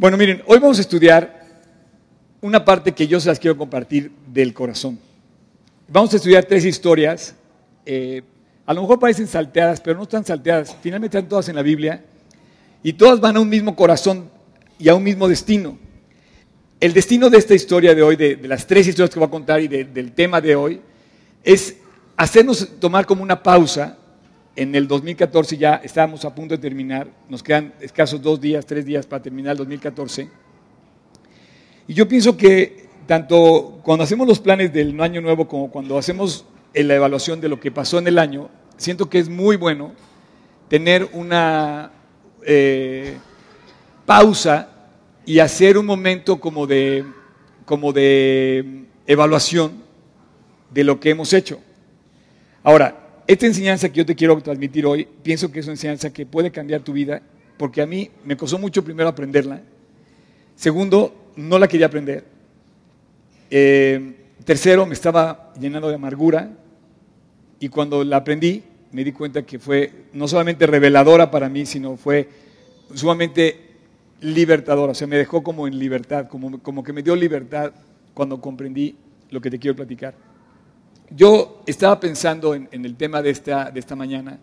Bueno, miren, hoy vamos a estudiar una parte que yo se las quiero compartir del corazón. Vamos a estudiar tres historias. eh, a lo mejor parecen salteadas, pero no están salteadas. Finalmente están todas en la Biblia y todas van a un mismo corazón y a un mismo destino. El destino de esta historia de hoy, de, las tres historias que voy a contar y de- del tema de hoy, es hacernos tomar como una pausa. En el 2014 ya estábamos a punto de terminar, nos quedan escasos dos días, tres días para terminar el 2014. Y yo pienso que tanto cuando hacemos los planes del año nuevo como cuando hacemos la evaluación de lo que pasó en el año, siento que es muy bueno tener una eh, pausa y hacer un momento como de, como de evaluación de lo que hemos hecho. Ahora, esta enseñanza que yo te quiero transmitir hoy, pienso que es una enseñanza que puede cambiar tu vida, porque a mí me costó mucho primero aprenderla. Segundo, no la quería aprender. Eh, tercero, me estaba llenando de amargura. Y cuando la aprendí, me di cuenta que fue no solamente reveladora para mí, sino fue sumamente libertadora. O sea, me dejó como en libertad, como, como que me dio libertad cuando comprendí lo que te quiero platicar. Yo estaba pensando en, el tema de esta, de esta mañana,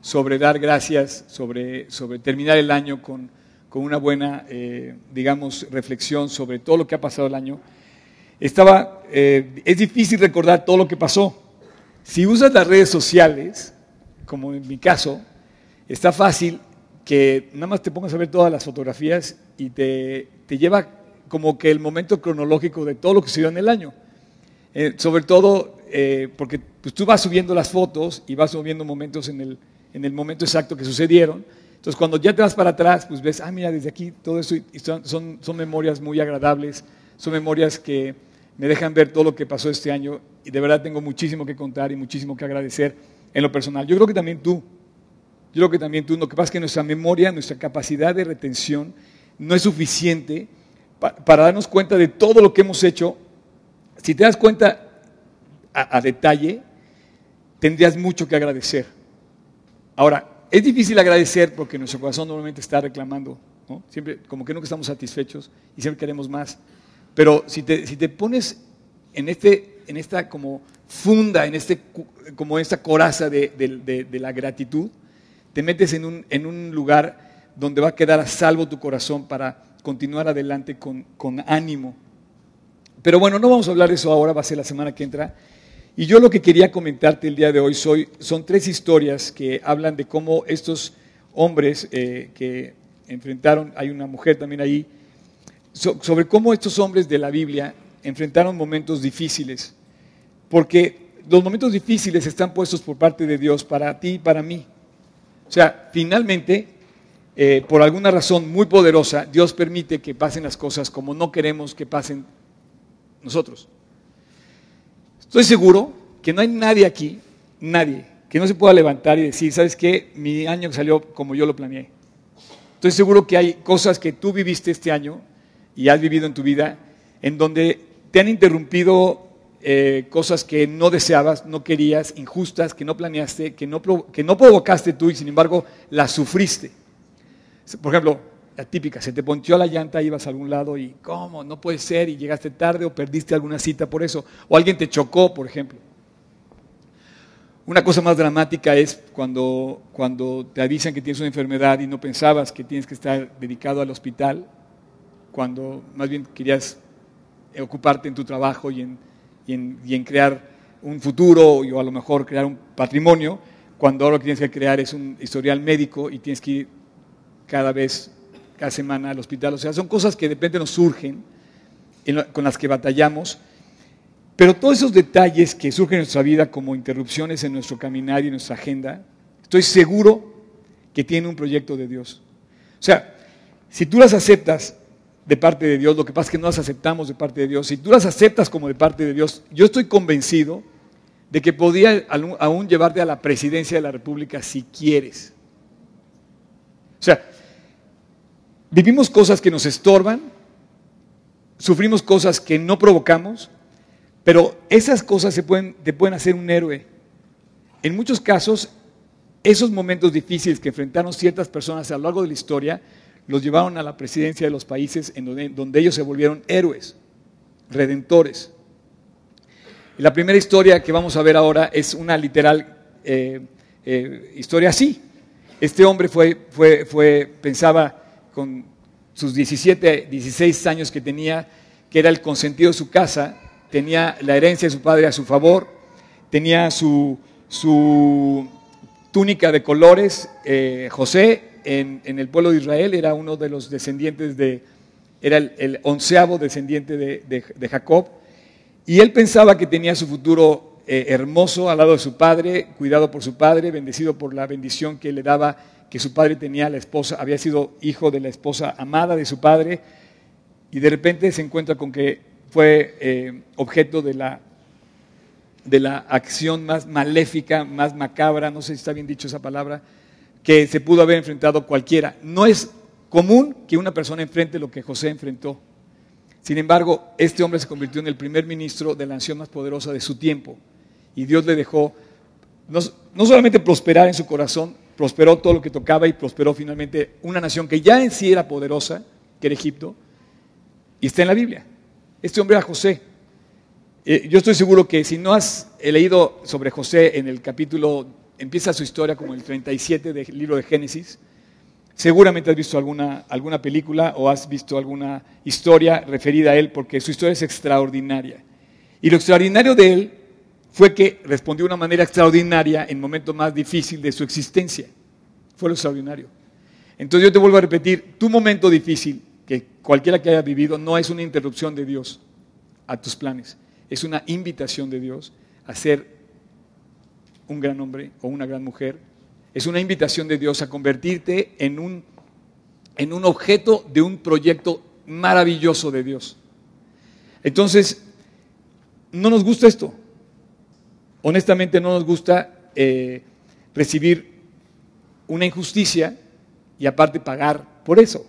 sobre dar gracias, sobre, sobre terminar el año con, con una buena, eh, digamos, reflexión sobre todo lo que ha pasado el año. Estaba, eh, es difícil recordar todo lo que pasó. Si usas las redes sociales, como en mi caso, está fácil que nada más te pongas a ver todas las fotografías y te, te lleva como que el momento cronológico de todo lo que sucedió en el año. Eh, sobre todo eh, porque pues, tú vas subiendo las fotos y vas subiendo momentos en el, en el momento exacto que sucedieron. Entonces, cuando ya te vas para atrás, pues ves, ah, mira, desde aquí todo eso, y son, son, son memorias muy agradables, son memorias que me dejan ver todo lo que pasó este año y de verdad tengo muchísimo que contar y muchísimo que agradecer en lo personal. Yo creo que también tú, yo creo que también tú, lo que pasa es que nuestra memoria, nuestra capacidad de retención no es suficiente pa para darnos cuenta de todo lo que hemos hecho. Si te das cuenta a, a detalle, tendrías mucho que agradecer. Ahora, es difícil agradecer porque nuestro corazón normalmente está reclamando, ¿no? siempre como que nunca estamos satisfechos y siempre queremos más. Pero si te, si te pones en, este, en esta como funda, en este, como esta coraza de, de, de, de la gratitud, te metes en un, en un, lugar donde va a quedar a salvo tu corazón para continuar adelante con, con ánimo. Pero bueno, no vamos a hablar de eso ahora, va a ser la semana que entra. Y yo lo que quería comentarte el día de hoy soy, son tres historias que hablan de cómo estos hombres eh, que enfrentaron, hay una mujer también ahí, so, sobre cómo estos hombres de la Biblia enfrentaron momentos difíciles. Porque los momentos difíciles están puestos por parte de Dios para ti y para mí. O sea, finalmente, eh, por alguna razón muy poderosa, Dios permite que pasen las cosas como no queremos que pasen nosotros. Estoy seguro que no hay nadie aquí, nadie, que no se pueda levantar y decir, ¿sabes qué? Mi año salió como yo lo planeé. Estoy seguro que hay cosas que tú viviste este año y has vivido en tu vida en donde te han interrumpido eh, cosas que no deseabas, no querías, injustas, que no planeaste, que no, que no provocaste tú y sin embargo las sufriste. Por ejemplo, la típica, se te ponchó la llanta, ibas a algún lado y ¿cómo? No puede ser y llegaste tarde o perdiste alguna cita por eso. O alguien te chocó, por ejemplo. Una cosa más dramática es cuando, cuando te avisan que tienes una enfermedad y no pensabas que tienes que estar dedicado al hospital, cuando más bien querías ocuparte en tu trabajo y en, y en, y en crear un futuro o a lo mejor crear un patrimonio, cuando ahora lo que tienes que crear es un historial médico y tienes que ir cada vez cada semana al hospital. O sea, son cosas que de repente nos surgen, con las que batallamos, pero todos esos detalles que surgen en nuestra vida como interrupciones en nuestro caminar y en nuestra agenda, estoy seguro que tienen un proyecto de Dios. O sea, si tú las aceptas de parte de Dios, lo que pasa es que no las aceptamos de parte de Dios, si tú las aceptas como de parte de Dios, yo estoy convencido de que podría aún llevarte a la presidencia de la República si quieres. O sea, Vivimos cosas que nos estorban, sufrimos cosas que no provocamos, pero esas cosas se pueden, te pueden hacer un héroe. En muchos casos, esos momentos difíciles que enfrentaron ciertas personas a lo largo de la historia, los llevaron a la presidencia de los países en donde, ellos se volvieron héroes, redentores. la primera historia que vamos a ver ahora es una literal eh, eh, historia así. Este hombre fue, fue, fue, pensaba con sus 17, 16 años que tenía, que era el consentido de su casa, tenía la herencia de su padre a su favor, tenía su, su túnica de colores. Eh, José en, el pueblo de Israel era uno de los descendientes de, era el, onceavo descendiente de, Jacob, y él pensaba que tenía su futuro eh, hermoso al lado de su padre, cuidado por su padre, bendecido por la bendición que le daba que su padre tenía la esposa, había sido hijo de la esposa amada de su padre, y de repente se encuentra con que fue eh, objeto de la de la acción más maléfica, más macabra, no sé si está bien dicho esa palabra, que se pudo haber enfrentado cualquiera. No es común que una persona enfrente lo que José enfrentó. Sin embargo, este hombre se convirtió en el primer ministro de la nación más poderosa de su tiempo. Y Dios le dejó no, solamente prosperar en su corazón, prosperó todo lo que tocaba y prosperó finalmente una nación que ya en sí era poderosa, que era Egipto, y está en la Biblia. Este hombre era José. Eh, yo estoy seguro que si no has leído sobre José en el capítulo, empieza su historia como el 37 del libro de Génesis, seguramente has visto alguna, alguna película o has visto alguna historia referida a él, porque su historia es extraordinaria. Y lo extraordinario de él fue que respondió de una manera extraordinaria en el momento más difícil de su existencia. Fue lo extraordinario. Entonces yo te vuelvo a repetir, tu momento difícil, que cualquiera que haya vivido, no es una interrupción de Dios a tus planes es una invitación de Dios a ser un gran hombre o una gran mujer. Es una invitación de Dios a convertirte en un, en un objeto de un proyecto maravilloso de Dios. Entonces, no nos gusta esto. Honestamente no nos gusta eh, recibir una injusticia y aparte pagar por eso.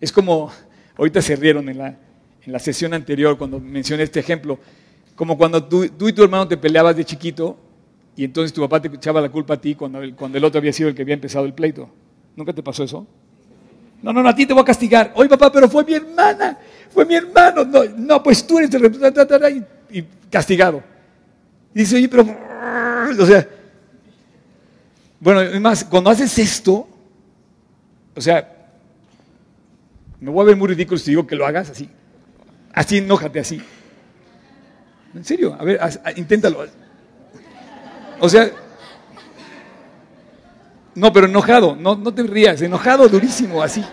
Es como, ahorita se rieron en la, en la sesión anterior cuando mencioné este ejemplo, como cuando tú, y tu hermano te peleabas de chiquito y entonces tu papá te echaba la culpa a ti cuando el, cuando el otro había sido el que había empezado el pleito. ¿Nunca te pasó eso? No, no, no, a ti te voy a castigar. Oye, papá, pero fue mi hermana, fue mi hermano. No, no pues tú eres el representante y castigado. Y dice, oye, pero, o sea, bueno, además, cuando haces esto, o sea, me voy a ver muy ridículo si digo que lo hagas así. Así, enójate así. En serio, a ver, inténtalo. O sea, no, pero enojado, no, no te rías, enojado durísimo, así.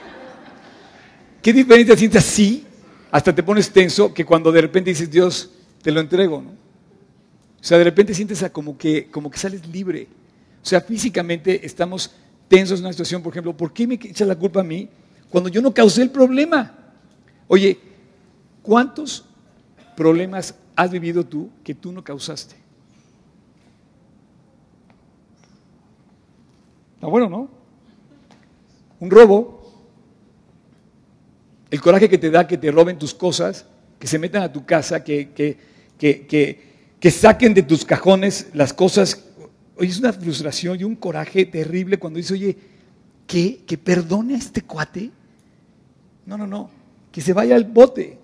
¿Qué diferencia sientes así? Hasta te pones tenso que cuando de repente dices, Dios, te lo entrego, ¿no? O sea, de repente sientes como que, como que sales libre. O sea, físicamente estamos tensos en una situación, por ejemplo, ¿por qué me echas la culpa a mí cuando yo no causé el problema? Oye, ¿Cuántos problemas has vivido tú que tú no causaste? Está bueno, ¿no? Un robo, el coraje que te da que te roben tus cosas, que se metan a tu casa, que, que, que saquen de tus cajones las cosas. Oye, es una frustración y un coraje terrible cuando dices, oye, ¿qué? ¿Que perdone a este cuate? No, no, no, que se vaya al bote.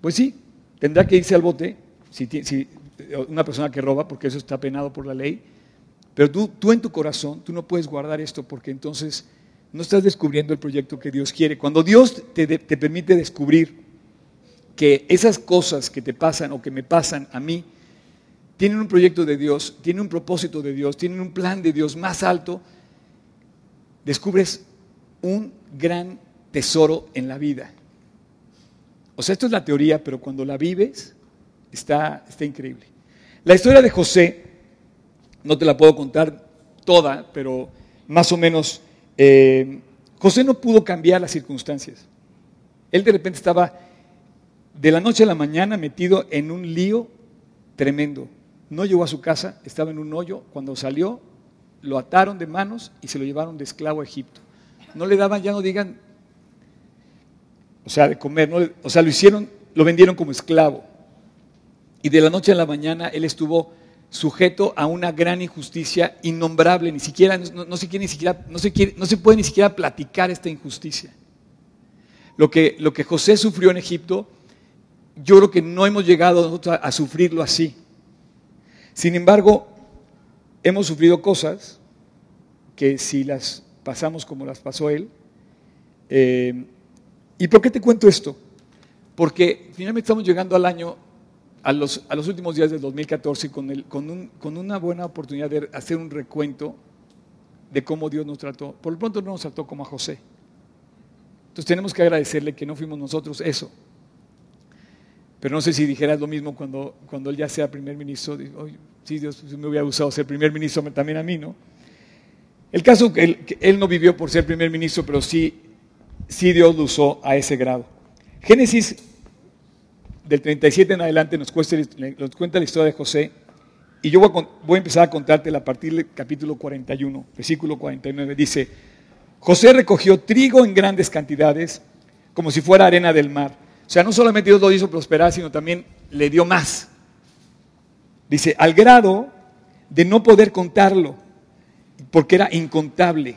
Pues sí, tendrá que irse al bote, si, una persona que roba, porque eso está penado por la ley, pero tú, tú en tu corazón, tú no puedes guardar esto porque entonces no estás descubriendo el proyecto que Dios quiere. Cuando Dios te, te permite descubrir que esas cosas que te pasan o que me pasan a mí, tienen un proyecto de Dios, tienen un propósito de Dios, tienen un plan de Dios más alto, descubres un gran tesoro en la vida. O sea, esto es la teoría, pero cuando la vives, está, está increíble. La historia de José, no te la puedo contar toda, pero más o menos, eh, José no pudo cambiar las circunstancias. Él de repente estaba de la noche a la mañana metido en un lío tremendo. No llegó a su casa, estaba en un hoyo. Cuando salió, lo ataron de manos y se lo llevaron de esclavo a Egipto. No le daban, ya no digan o sea, de comer, o sea, lo hicieron, lo vendieron como esclavo. Y de la noche a la mañana él estuvo sujeto a una gran injusticia innombrable, ni siquiera, no, se, quiere, ni siquiera, no, se, quiere, no se puede ni siquiera platicar esta injusticia. Lo que, lo que José sufrió en Egipto, yo creo que no hemos llegado a, a sufrirlo así. Sin embargo, hemos sufrido cosas que si las pasamos como las pasó él, eh, ¿y por qué te cuento esto? Porque finalmente estamos llegando al año a los, a los últimos días del 2014 con, el, con, un, con una buena oportunidad de hacer un recuento de cómo Dios nos trató. Por lo pronto no nos trató como a José. Entonces tenemos que agradecerle que no fuimos nosotros eso. Pero no sé si dijeras lo mismo cuando, cuando él ya sea primer ministro. sí, Dios me hubiera gustado ser primer ministro también a mí, ¿no? El caso que él, que él no vivió por ser primer ministro, pero sí, sí Dios lo usó a ese grado. Génesis del 37 en adelante nos, cuenta la historia de José y yo voy a, empezar a contarte a partir del capítulo 41, versículo 49. Dice, José recogió trigo en grandes cantidades como si fuera arena del mar. O sea, no solamente Dios lo hizo prosperar, sino también le dio más. Dice, al grado de no poder contarlo, porque era incontable.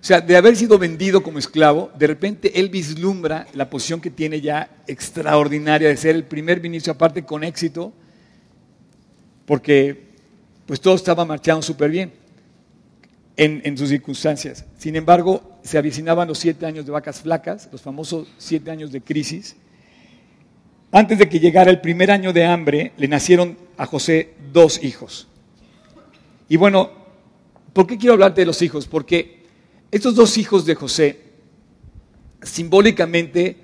O sea, de haber sido vendido como esclavo, de repente él vislumbra la posición que tiene ya extraordinaria de ser el primer ministro, aparte con éxito, porque pues todo estaba marchando súper bien en, en, sus circunstancias. Sin embargo, se avicinaban los siete años de vacas flacas, los famosos siete años de crisis. Antes de que llegara el primer año de hambre, le nacieron a José dos hijos. Y bueno, ¿por qué quiero hablarte de los hijos? Porque estos dos hijos de José, simbólicamente,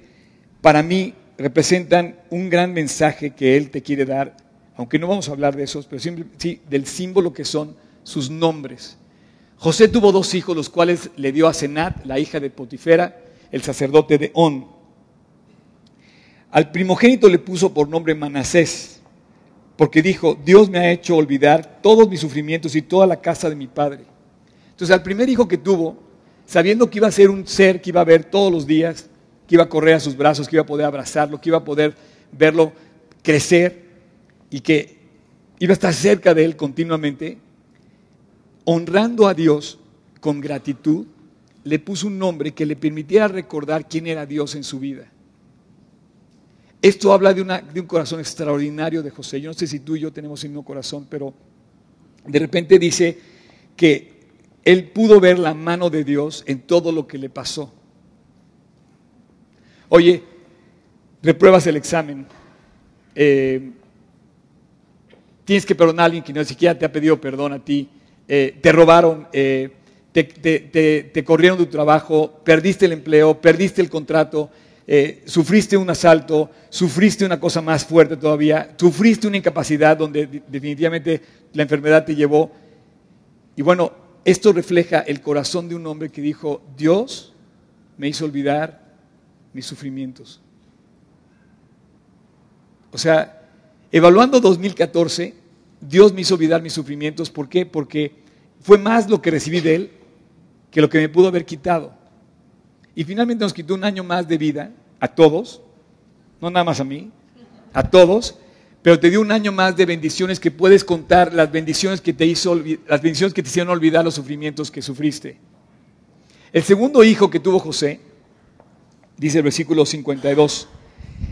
para mí, representan un gran mensaje que él te quiere dar, aunque no vamos a hablar de esos, pero sí del símbolo que son sus nombres. José tuvo dos hijos, los cuales le dio a Senat, la hija de Potifera, el sacerdote de On. Al primogénito le puso por nombre Manasés, porque dijo, Dios me ha hecho olvidar todos mis sufrimientos y toda la casa de mi padre. Entonces al primer hijo que tuvo, sabiendo que iba a ser un ser que iba a ver todos los días, que iba a correr a sus brazos, que iba a poder abrazarlo, que iba a poder verlo crecer y que iba a estar cerca de él continuamente, honrando a Dios con gratitud, le puso un nombre que le permitiera recordar quién era Dios en su vida. Esto habla de, un corazón extraordinario de José. Yo no sé si tú y yo tenemos el mismo corazón, pero de repente dice que él pudo ver la mano de Dios en todo lo que le pasó. Oye, repruebas el examen. Eh, tienes que perdonar a alguien que no siquiera te ha pedido perdón a ti. Eh, te robaron, eh, te, corrieron de tu trabajo, perdiste el empleo, perdiste el contrato, sufriste un asalto, sufriste una cosa más fuerte todavía, sufriste una incapacidad donde definitivamente la enfermedad te llevó. Y bueno, esto refleja el corazón de un hombre que dijo, Dios me hizo olvidar mis sufrimientos. O sea, evaluando 2014, Dios me hizo olvidar mis sufrimientos. ¿Por qué? Porque fue más lo que recibí de Él que lo que me pudo haber quitado. Y finalmente nos quitó un año más de vida a todos, no nada más a mí, a todos, pero te dio un año más de bendiciones que puedes contar, las bendiciones que te hizo, las bendiciones que te hicieron olvidar los sufrimientos que sufriste. El segundo hijo que tuvo José, dice el versículo 52,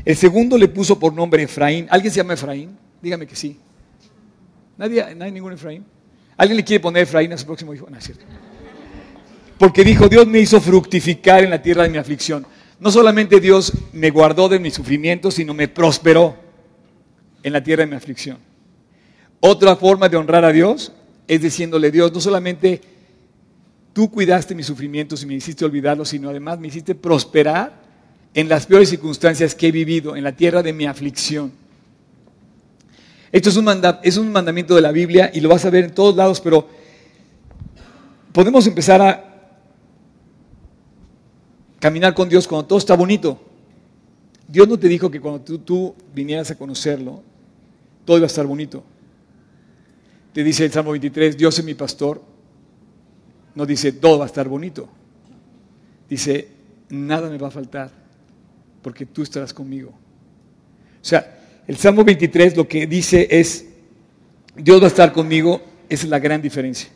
el segundo le puso por nombre Efraín. ¿Alguien se llama Efraín? Dígame que sí. ¿Nadie, ¿No hay ningún Efraín? ¿Alguien le quiere poner Efraín a su próximo hijo? No, es cierto. Porque dijo, Dios me hizo fructificar en la tierra de mi aflicción. No solamente Dios me guardó de mis sufrimientos, sino me prosperó en la tierra de mi aflicción. Otra forma de honrar a Dios es diciéndole, Dios, no solamente tú cuidaste mis sufrimientos y me hiciste olvidarlos, sino además me hiciste prosperar en las peores circunstancias que he vivido, en la tierra de mi aflicción. Esto es un, es un mandamiento de la Biblia y lo vas a ver en todos lados, pero podemos empezar a caminar con Dios cuando todo está bonito. Dios no te dijo que cuando tú, tú, vinieras a conocerlo, todo iba a estar bonito. Te dice el Salmo 23, Dios es mi pastor. No dice, todo va a estar bonito. Dice, nada me va a faltar, porque tú estarás conmigo. O sea, el Salmo 23 lo que dice es, Dios va a estar conmigo, es la gran diferencia.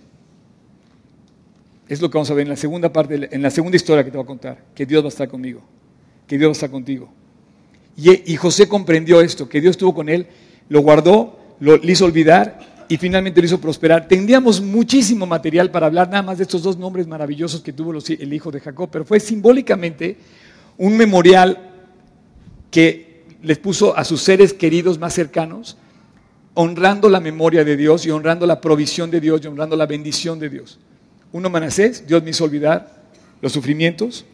Es lo que vamos a ver en la segunda parte, en la segunda historia que te voy a contar, que Dios va a estar conmigo, que Dios va a estar contigo. Y, José comprendió esto, que Dios estuvo con él, lo guardó, lo hizo olvidar y finalmente lo hizo prosperar. Tendríamos muchísimo material para hablar nada más de estos dos nombres maravillosos que tuvo el hijo de Jacob, pero fue simbólicamente un memorial que les puso a sus seres queridos más cercanos, honrando la memoria de Dios y honrando la provisión de Dios y honrando la bendición de Dios. Uno Manasés, Dios me hizo olvidar los sufrimientos,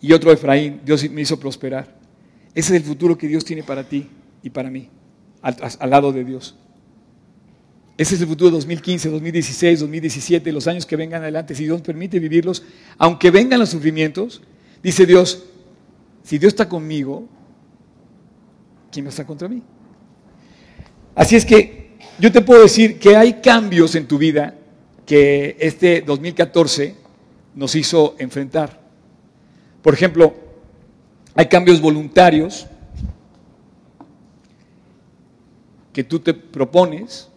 y otro Efraín, Dios me hizo prosperar. Ese es el futuro que Dios tiene para ti y para mí, al, lado de Dios. Ese es el futuro de 2015, 2016, 2017, los años que vengan adelante, si Dios permite vivirlos, aunque vengan los sufrimientos, dice Dios, si Dios está conmigo, ¿quién va a contra mí? Así es que yo te puedo decir que hay cambios en tu vida que este 2014 nos hizo enfrentar. Por ejemplo, hay cambios voluntarios que tú te propones,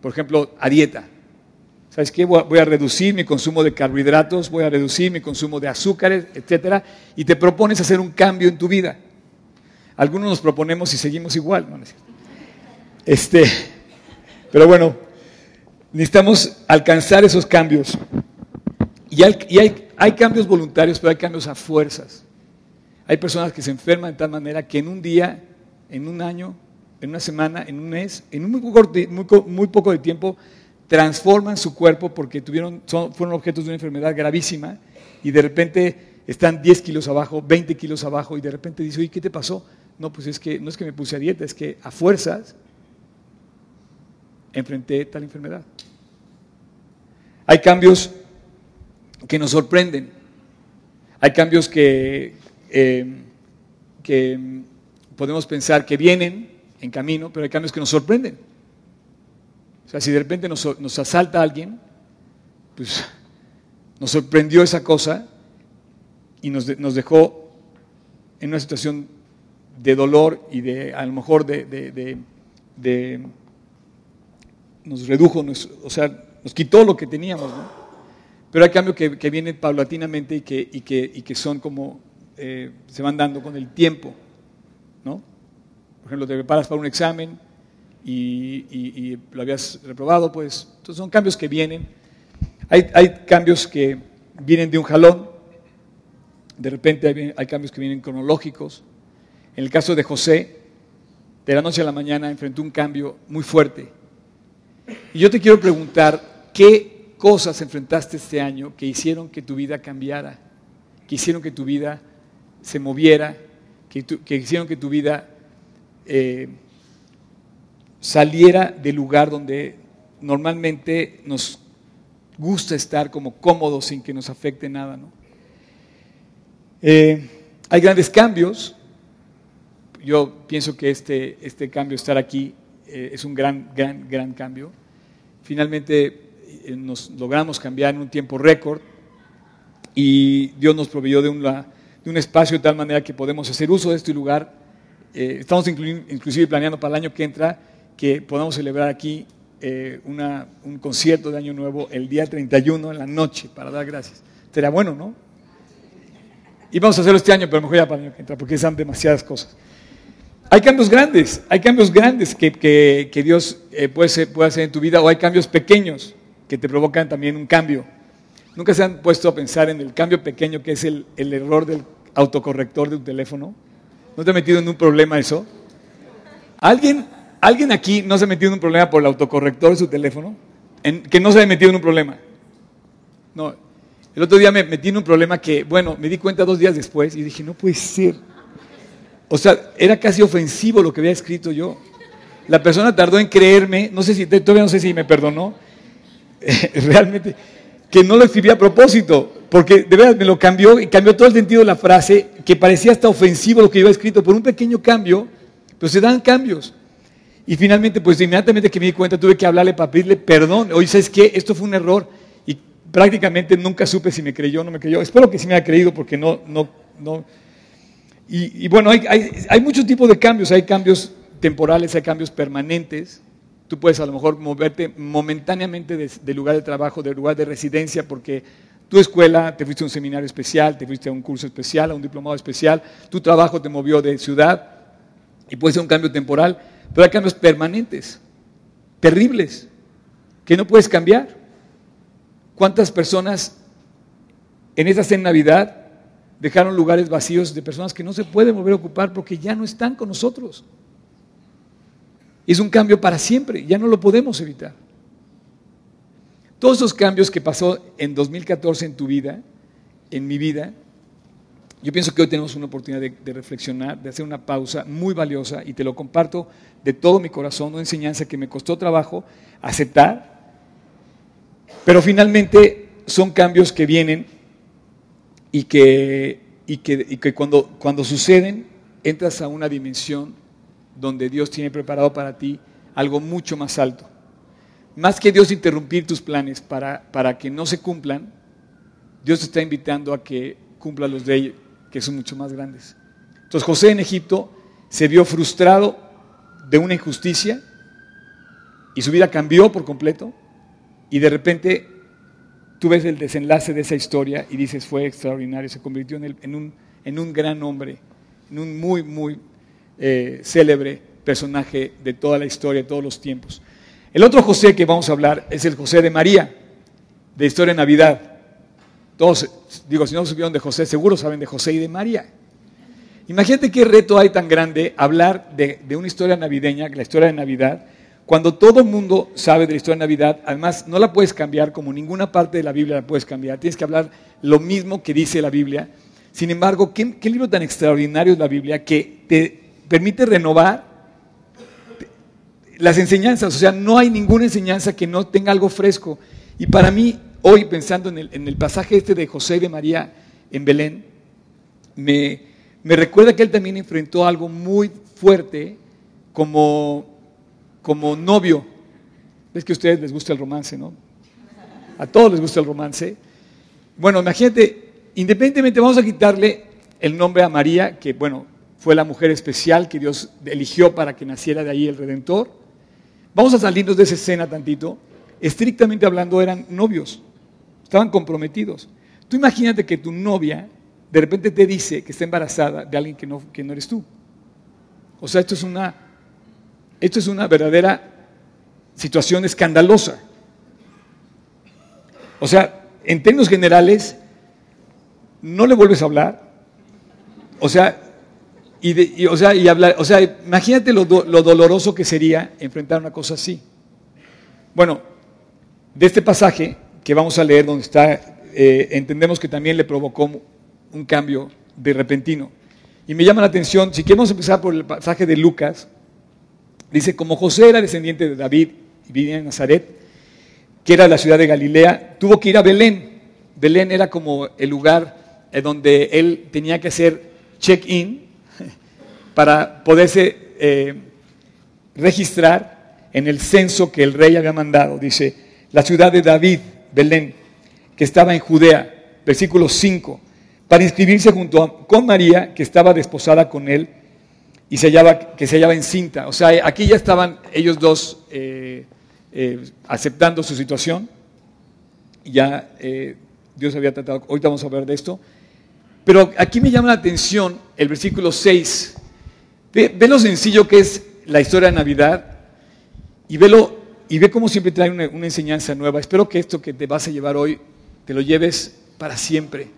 por ejemplo, a dieta. ¿Sabes qué? Voy a reducir mi consumo de carbohidratos, voy a reducir mi consumo de azúcares, etcétera, y te propones hacer un cambio en tu vida. Algunos nos proponemos y seguimos igual, ¿no? Este, pero bueno, necesitamos alcanzar esos cambios. Y, hay, hay cambios voluntarios, pero hay cambios a fuerzas. Hay personas que se enferman de tal manera que en un día, en un año, en una semana, en un mes, en un muy poco, muy, poco de tiempo, transforman su cuerpo porque tuvieron, fueron objetos de una enfermedad gravísima y de repente están 10 kilos abajo, 20 kilos abajo y de repente dice, oye, ¿qué te pasó? No, pues es que no es que me puse a dieta, es que a fuerzas enfrenté tal enfermedad. Hay cambios que nos sorprenden. Hay cambios que, eh, que podemos pensar que vienen en camino, pero hay cambios que nos sorprenden. O sea, si de repente nos, nos asalta alguien, pues nos sorprendió esa cosa y nos, nos, dejó en una situación de dolor y de, a lo mejor, de, de, nos redujo, o sea, nos quitó lo que teníamos, ¿no? Pero hay cambios que, que vienen paulatinamente y que, y que, y que son como, eh, se van dando con el tiempo, ¿no? Por ejemplo, te preparas para un examen y, y lo habías reprobado, pues, entonces son cambios que vienen. Hay, hay cambios que vienen de un jalón, de repente hay cambios que vienen cronológicos. En el caso de José, de la noche a la mañana enfrentó un cambio muy fuerte. Y yo te quiero preguntar, ¿qué cosas enfrentaste este año que hicieron que tu vida cambiara? Que hicieron que tu vida se moviera, que, hicieron que tu vida eh, saliera del lugar donde normalmente nos gusta estar como cómodos sin que nos afecte nada. Eh, hay grandes cambios. Yo pienso que este, este cambio, estar aquí, eh, es un gran, gran, gran cambio. Finalmente nos logramos cambiar en un tiempo récord y Dios nos proveyó de una un espacio de tal manera que podemos hacer uso de este lugar. Eh, estamos inclusive planeando para el año que entra que podamos celebrar aquí eh, un concierto de Año Nuevo el día 31 en la noche para dar gracias. Sería bueno, ¿no? Y vamos a hacerlo este año, pero mejor ya para el año que entra, porque son demasiadas cosas. Hay cambios grandes, hay cambios grandes que, Dios eh, puede, hacer en tu vida, o hay cambios pequeños que te provocan también un cambio. Nunca se han puesto a pensar en el cambio pequeño que es el, error del autocorrector de un teléfono? ¿No te ha metido en un problema eso? ¿Alguien, ¿Alguien aquí no se ha metido en un problema por el autocorrector de su teléfono? En, que no se ha metido en un problema. No. El otro día me metí en un problema que, bueno, me di cuenta dos días después y dije, no puede ser. O sea, era casi ofensivo lo que había escrito yo. La persona tardó en creerme, no sé si, todavía no sé si me perdonó, realmente, que no lo escribí a propósito, porque de verdad me lo cambió y cambió todo el sentido de la frase, que parecía hasta ofensivo lo que iba escrito, por un pequeño cambio, pero se dan cambios. Y finalmente, pues inmediatamente que me di cuenta, tuve que hablarle para pedirle perdón. Oye, ¿sabes qué? Esto fue un error. Y prácticamente nunca supe si me creyó o no me creyó. Espero que sí me haya creído porque no, no, no. Y, bueno, hay, muchos tipos de cambios. Hay cambios temporales, hay cambios permanentes. Tú puedes a lo mejor moverte momentáneamente de, lugar de trabajo, de lugar de residencia, porque tu escuela, te fuiste a un seminario especial, te fuiste a un curso especial, a un diplomado especial, tu trabajo te movió de ciudad y puede ser un cambio temporal, pero hay cambios permanentes, terribles, que no puedes cambiar. ¿Cuántas personas en esa cena Navidad dejaron lugares vacíos de personas que no se pueden volver a ocupar porque ya no están con nosotros? Es un cambio para siempre, ya no lo podemos evitar. Todos esos cambios que pasó en 2014 en tu vida, en mi vida, yo pienso que hoy tenemos una oportunidad de, reflexionar, de hacer una pausa muy valiosa y te lo comparto de todo mi corazón, una enseñanza que me costó trabajo aceptar, pero finalmente son cambios que vienen y que, y que, cuando, cuando suceden entras a una dimensión donde Dios tiene preparado para ti algo mucho más alto. Más que Dios interrumpir tus planes para, para que no se cumplan, Dios te está invitando a que cumpla los de ellos, que son mucho más grandes. Entonces José en Egipto se vio frustrado de una injusticia y su vida cambió por completo y de repente tú ves el desenlace de esa historia y dices fue extraordinario, se convirtió en, en, un, en un gran hombre, en un muy, muy eh, célebre personaje de toda la historia, de todos los tiempos. El otro José que vamos a hablar es el José de María, de Historia de Navidad. Todos, digo, si no supieron de José, seguro saben de José y de María. Imagínate qué reto hay tan grande hablar de, de una historia navideña, la historia de Navidad, cuando todo el mundo sabe de la historia de Navidad, además no la puedes cambiar como ninguna parte de la Biblia la puedes cambiar, tienes que hablar lo mismo que dice la Biblia. Sin embargo, ¿qué, libro tan extraordinario es la Biblia que te permite renovar las enseñanzas. O sea, no hay ninguna enseñanza que no tenga algo fresco. Y para mí, hoy pensando en el, pasaje este de José y de María en Belén, me, recuerda que él también enfrentó algo muy fuerte como, como novio. Ves que a ustedes les gusta el romance, ¿no? A todos les gusta el romance. Bueno, imagínate, independientemente, vamos a quitarle el nombre a María, que bueno, fue la mujer especial que Dios eligió para que naciera de ahí el Redentor. Vamos a salirnos de esa escena tantito. Estrictamente hablando eran novios, estaban comprometidos. Tú imagínate que tu novia de repente te dice que está embarazada de alguien que no, que no eres tú. O sea, esto es una, esto es una verdadera situación escandalosa. O sea, en términos generales, no le vuelves a hablar. O sea, y, o, sea, y hablar, o sea, imagínate lo, doloroso que sería enfrentar una cosa así. Bueno, de este pasaje que vamos a leer, donde está, eh, entendemos que también le provocó un cambio de repentino. Y me llama la atención, si queremos empezar por el pasaje de Lucas, dice, como José era descendiente de David y vivía en Nazaret, que era la ciudad de Galilea, tuvo que ir a Belén. Belén era como el lugar eh, donde él tenía que hacer check-in para poderse eh, registrar en el censo que el rey había mandado. Dice, la ciudad de David, Belén, que estaba en Judea, versículo 5, para inscribirse junto con María, que estaba desposada con él y se hallaba, que se hallaba encinta. O sea, aquí ya estaban ellos dos eh, eh, aceptando su situación. Ya Dios había tratado, ahorita vamos a hablar de esto. Pero aquí me llama la atención el versículo 6, Ve, lo sencillo que es la historia de Navidad y, velo, y ve cómo siempre trae una, una enseñanza nueva. Espero que esto que te vas a llevar hoy te lo lleves para siempre.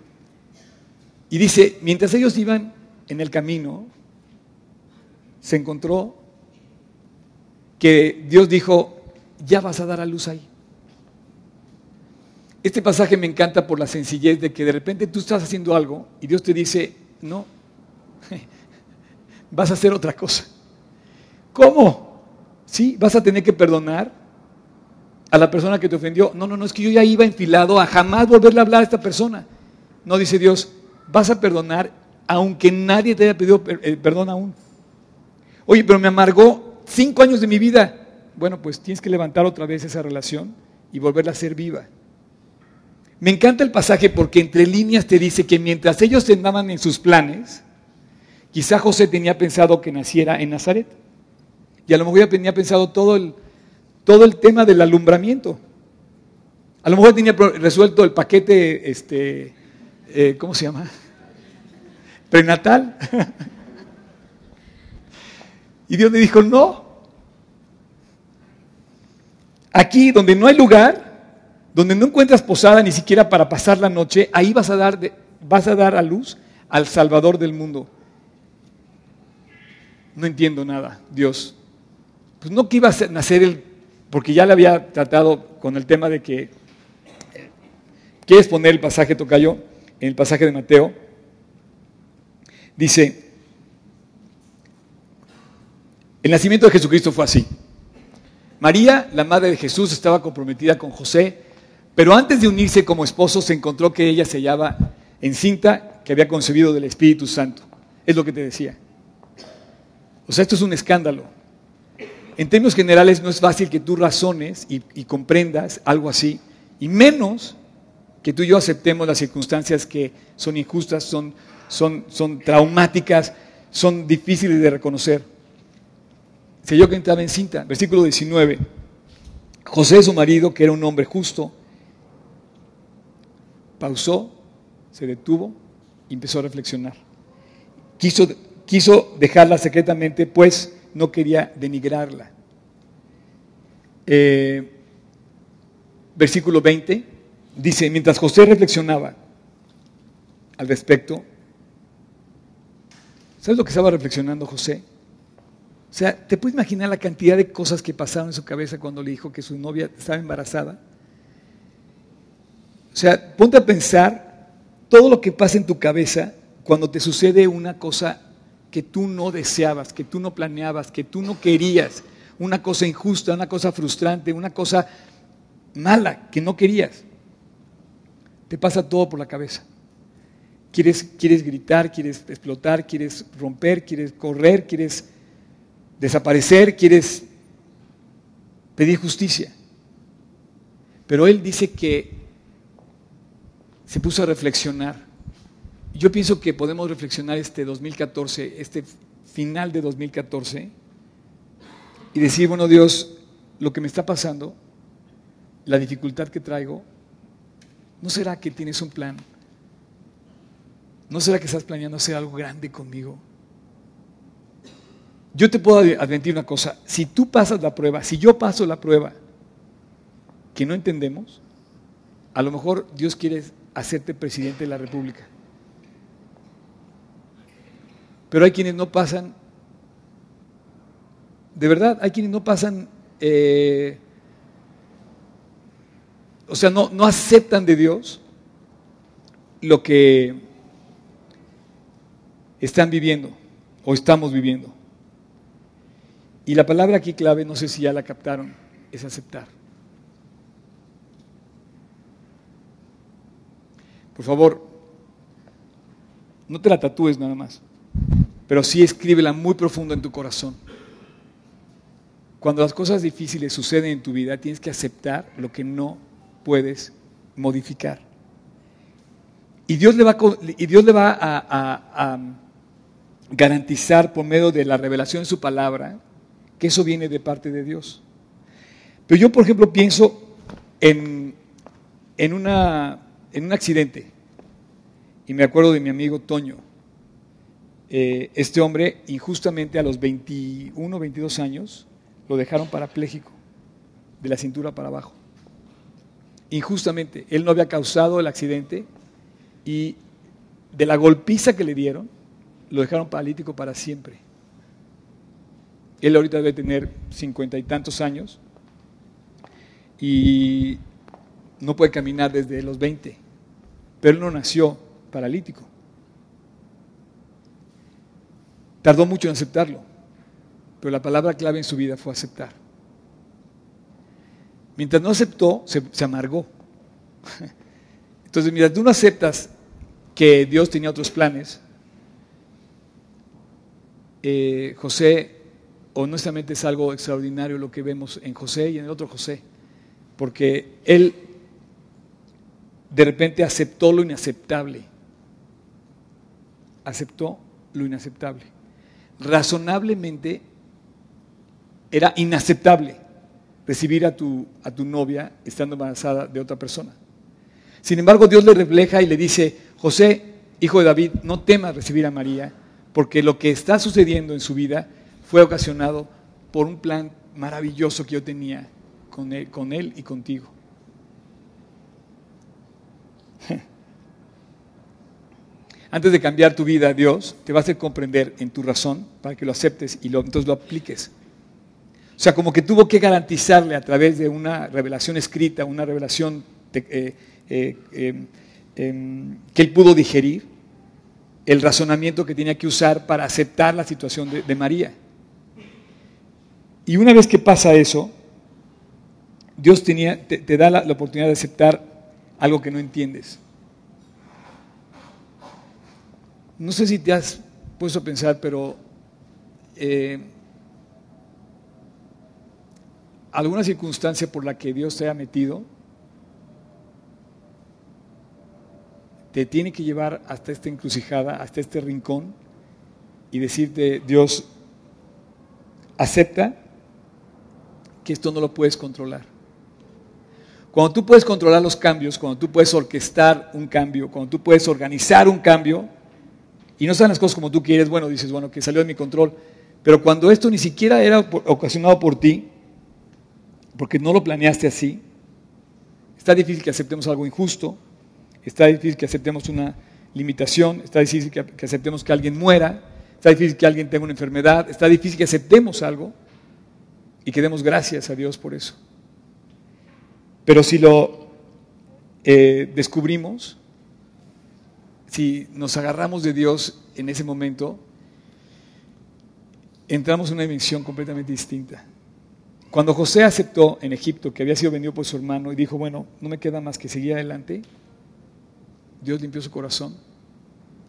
Y dice, mientras ellos iban en el camino, se encontró que Dios dijo, ya vas a dar a luz ahí. Este pasaje me encanta por la sencillez de que de repente tú estás haciendo algo y Dios te dice, no, vas a hacer otra cosa. ¿Cómo? ¿Sí? ¿Vas a tener que perdonar a la persona que te ofendió? No, no, no, es que yo ya iba enfilado a jamás volverle a hablar a esta persona. No, dice Dios, vas a perdonar aunque nadie te haya pedido eh, perdón aún. Oye, pero me amargó cinco años de mi vida. Bueno, pues tienes que levantar otra vez esa relación y volverla a ser viva. Me encanta el pasaje porque entre líneas te dice que mientras ellos andaban en sus planes, Quizá José tenía pensado que naciera en Nazaret. Y a lo mejor ya tenía pensado todo el, todo el tema del alumbramiento. A lo mejor tenía resuelto el paquete, este, eh, ¿cómo se llama? Prenatal. y Dios le dijo, no. Aquí, donde no hay lugar, donde no encuentras posada ni siquiera para pasar la noche, ahí vas a dar, vas a, dar a luz al Salvador del mundo. No entiendo nada, Dios. Pues no que iba a nacer el, porque ya le había tratado con el tema de que, ¿quieres poner el pasaje, Tocayo? En el pasaje de Mateo, dice, el nacimiento de Jesucristo fue así. María, la madre de Jesús, estaba comprometida con José, pero antes de unirse como esposo se encontró que ella se hallaba encinta, que había concebido del Espíritu Santo. Es lo que te decía. O sea, esto es un escándalo. En términos generales no es fácil que tú razones y, comprendas algo así, y menos que tú y yo aceptemos las circunstancias que son injustas, son, son, son traumáticas, son difíciles de reconocer. Se yo que estaba encinta, versículo 19. José, su marido, que era un hombre justo, pausó, se detuvo y empezó a reflexionar. Quiso, quiso dejarla secretamente, pues no quería denigrarla. Eh, versículo 20 dice, mientras José reflexionaba al respecto, ¿sabes lo que estaba reflexionando José? O sea, ¿te puedes imaginar la cantidad de cosas que pasaron en su cabeza cuando le dijo que su novia estaba embarazada? O sea, ponte a pensar todo lo que pasa en tu cabeza cuando te sucede una cosa que tú no deseabas, que tú no planeabas, que tú no querías, una cosa injusta, una cosa frustrante, una cosa mala que no querías. Te pasa todo por la cabeza. Quieres, quieres gritar, quieres explotar, quieres romper, quieres correr, quieres desaparecer, quieres pedir justicia. Pero él dice que se puso a reflexionar yo pienso que podemos reflexionar este 2014, este final de 2014, y decir, bueno Dios, lo que me está pasando, la dificultad que traigo, ¿no será que tienes un plan? ¿No será que estás planeando hacer algo grande conmigo? Yo te puedo advertir una cosa, si tú pasas la prueba, si yo paso la prueba que no entendemos, a lo mejor Dios quiere hacerte presidente de la República. Pero hay quienes no pasan, de verdad, hay quienes no pasan, eh, o sea, no, no aceptan de Dios lo que están viviendo o estamos viviendo. Y la palabra aquí clave, no sé si ya la captaron, es aceptar. Por favor, no te la tatúes nada más pero sí escríbela muy profundo en tu corazón. Cuando las cosas difíciles suceden en tu vida, tienes que aceptar lo que no puedes modificar. Y Dios le va, y Dios le va a, garantizar por medio de la revelación de su palabra que eso viene de parte de Dios. Pero yo, por ejemplo, pienso en, en, una, en un accidente. Y me acuerdo de mi amigo Toño. Eh, este hombre injustamente a los 21, 22 años lo dejaron parapléjico, de la cintura para abajo. Injustamente, él no había causado el accidente y de la golpiza que le dieron, lo dejaron paralítico para siempre. Él ahorita debe tener cincuenta y tantos años y no puede caminar desde los 20, pero él no nació paralítico. Tardó mucho en aceptarlo, pero la palabra clave en su vida fue aceptar. Mientras no aceptó, se, amargó. Entonces, mientras tú no aceptas que Dios tenía otros planes, eh, José, honestamente es algo extraordinario lo que vemos en José y en el otro José, porque él de repente aceptó lo inaceptable, aceptó lo inaceptable razonablemente era inaceptable. recibir a tu, a tu novia estando embarazada de otra persona. Sin embargo, Dios le refleja y le dice, José, hijo de David, no temas recibir a María, porque lo que está sucediendo en su vida fue ocasionado por un plan maravilloso que yo tenía con él, y contigo. Antes de cambiar tu vida, Dios te va a hacer comprender en tu razón para que lo aceptes y lo, entonces lo apliques. O sea, como que tuvo que garantizarle a través de una revelación escrita, una revelación eh, eh, em, em, que él pudo digerir, el razonamiento que tenía que usar para aceptar la situación de, María. Y una vez que pasa eso, Dios te, da la, oportunidad de aceptar algo que no entiendes. No sé si te has puesto a pensar, pero eh, alguna circunstancia por la que Dios te haya metido te tiene que llevar hasta esta encrucijada, hasta este rincón y decirte, Dios, acepta que esto no lo puedes controlar. Cuando tú puedes controlar los cambios, cuando tú puedes orquestar un cambio, cuando tú puedes organizar un cambio, y no salen las cosas como tú quieres, bueno, dices, bueno, que salió de mi control, pero cuando esto ni siquiera era ocasionado por ti, porque no lo planeaste así, está difícil que aceptemos algo injusto, está difícil que aceptemos una limitación, está difícil que, aceptemos que alguien muera, está difícil que alguien tenga una enfermedad, está difícil que aceptemos algo y que demos gracias a Dios por eso. Pero si lo eh, descubrimos, si nos agarramos de Dios en ese momento, entramos en una dimensión completamente distinta. Cuando José aceptó en Egipto que había sido vendido por su hermano y dijo, bueno, no me queda más que seguir adelante, Dios limpió su corazón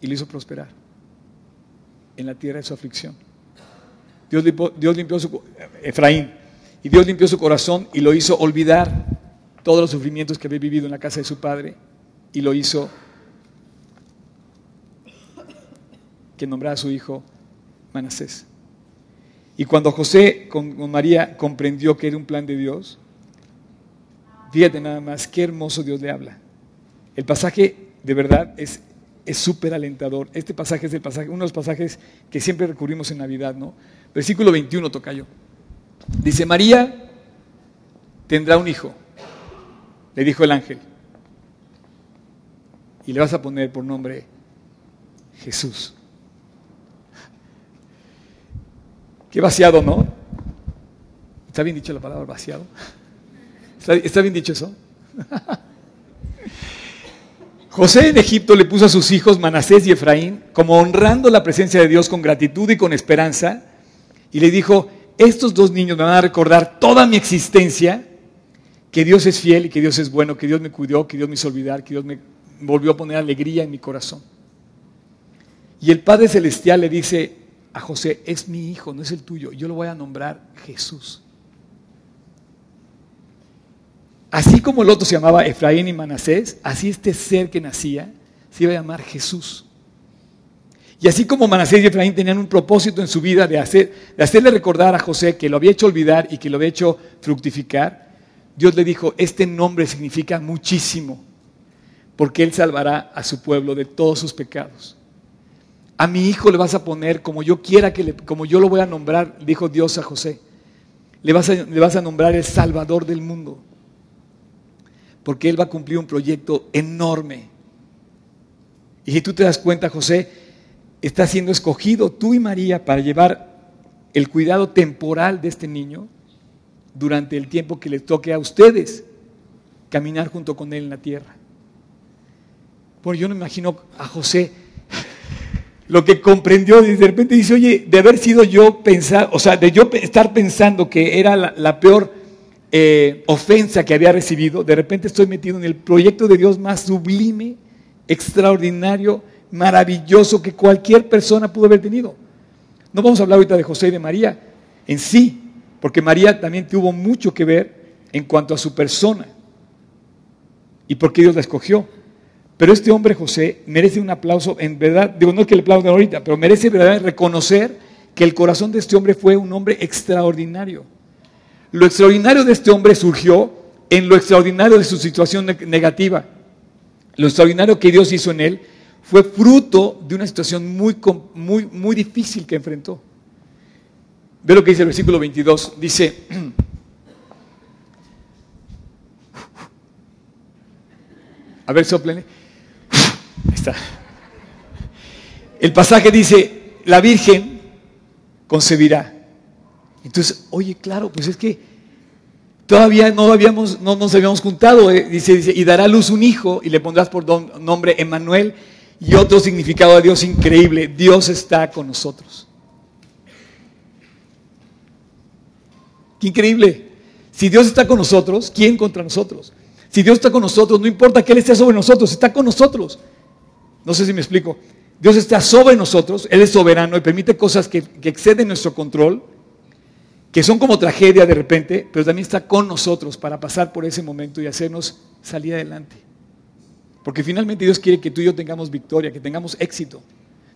y le hizo prosperar en la tierra de su aflicción. Dios limpió, su Efraín y Dios limpió su corazón y lo hizo olvidar todos los sufrimientos que había vivido en la casa de su padre y lo hizo que nombrara a su hijo Manasés. Y cuando José con, María comprendió que era un plan de Dios, fíjate nada más, qué hermoso Dios le habla. El pasaje de verdad es súper alentador. Este pasaje es el pasaje, uno de los pasajes que siempre recurrimos en Navidad, ¿no? Versículo 21, tocayo. Dice, María tendrá un hijo, le dijo el ángel, y le vas a poner por nombre Jesús. Qué vaciado, ¿no? ¿Está bien dicho la palabra vaciado? ¿Está, está bien dicho eso? José en Egipto le puso a sus hijos Manasés y Efraín como honrando la presencia de Dios con gratitud y con esperanza. Y le dijo, estos dos niños me van a recordar toda mi existencia, que Dios es fiel y que Dios es bueno, que Dios me cuidó, que Dios me hizo olvidar, que Dios me volvió a poner alegría en mi corazón. Y el Padre Celestial le dice a José, es mi hijo, no es el tuyo, yo lo voy a nombrar Jesús. Así como el otro se llamaba Efraín y Manasés, así este ser que nacía se iba a llamar Jesús. Y así como Manasés y Efraín tenían un propósito en su vida de, hacer, de hacerle recordar a José que lo había hecho olvidar y que lo había hecho fructificar, Dios le dijo, este nombre significa muchísimo, porque Él salvará a su pueblo de todos sus pecados. A mi hijo le vas a poner como yo quiera que le, como yo lo voy a nombrar, dijo Dios a José. Le vas a nombrar el Salvador del mundo porque Él va a cumplir un proyecto enorme. Y si tú te das cuenta, José, está siendo escogido tú y María para llevar el cuidado temporal de este niño durante el tiempo que les toque a ustedes caminar junto con Él en la tierra. Porque yo no imagino a José lo que comprendió y de repente dice, oye, de haber sido yo pensar, o sea, de yo estar pensando que era la, la peor eh, ofensa que había recibido, de repente estoy metido en el proyecto de Dios más sublime, extraordinario, maravilloso que cualquier persona pudo haber tenido. No vamos a hablar ahorita de José y de María en sí, porque María también tuvo mucho que ver en cuanto a su persona y por qué Dios la escogió. Pero este hombre José merece un aplauso, en verdad, digo, no es que le aplaudan ahorita, pero merece verdaderamente reconocer que el corazón de este hombre fue un hombre extraordinario. Lo extraordinario de este hombre surgió en lo extraordinario de su situación negativa. Lo extraordinario que Dios hizo en él fue fruto de una situación muy, muy, muy difícil que enfrentó. Ve lo que dice el versículo 22. Dice, a ver, soplene. Ahí está. El pasaje dice, la Virgen concebirá. Entonces, oye, claro, pues es que todavía no, habíamos, no nos habíamos juntado. Eh, dice, dice, y dará luz un hijo y le pondrás por nombre Emanuel y otro significado de Dios increíble. Dios está con nosotros. Qué increíble. Si Dios está con nosotros, ¿quién contra nosotros? Si Dios está con nosotros, no importa que Él esté sobre nosotros, está con nosotros. No sé si me explico. Dios está sobre nosotros, Él es soberano y permite cosas que, exceden nuestro control, que son como tragedia de repente, pero también está con nosotros para pasar por ese momento y hacernos salir adelante. Porque finalmente Dios quiere que tú y yo tengamos victoria, que tengamos éxito.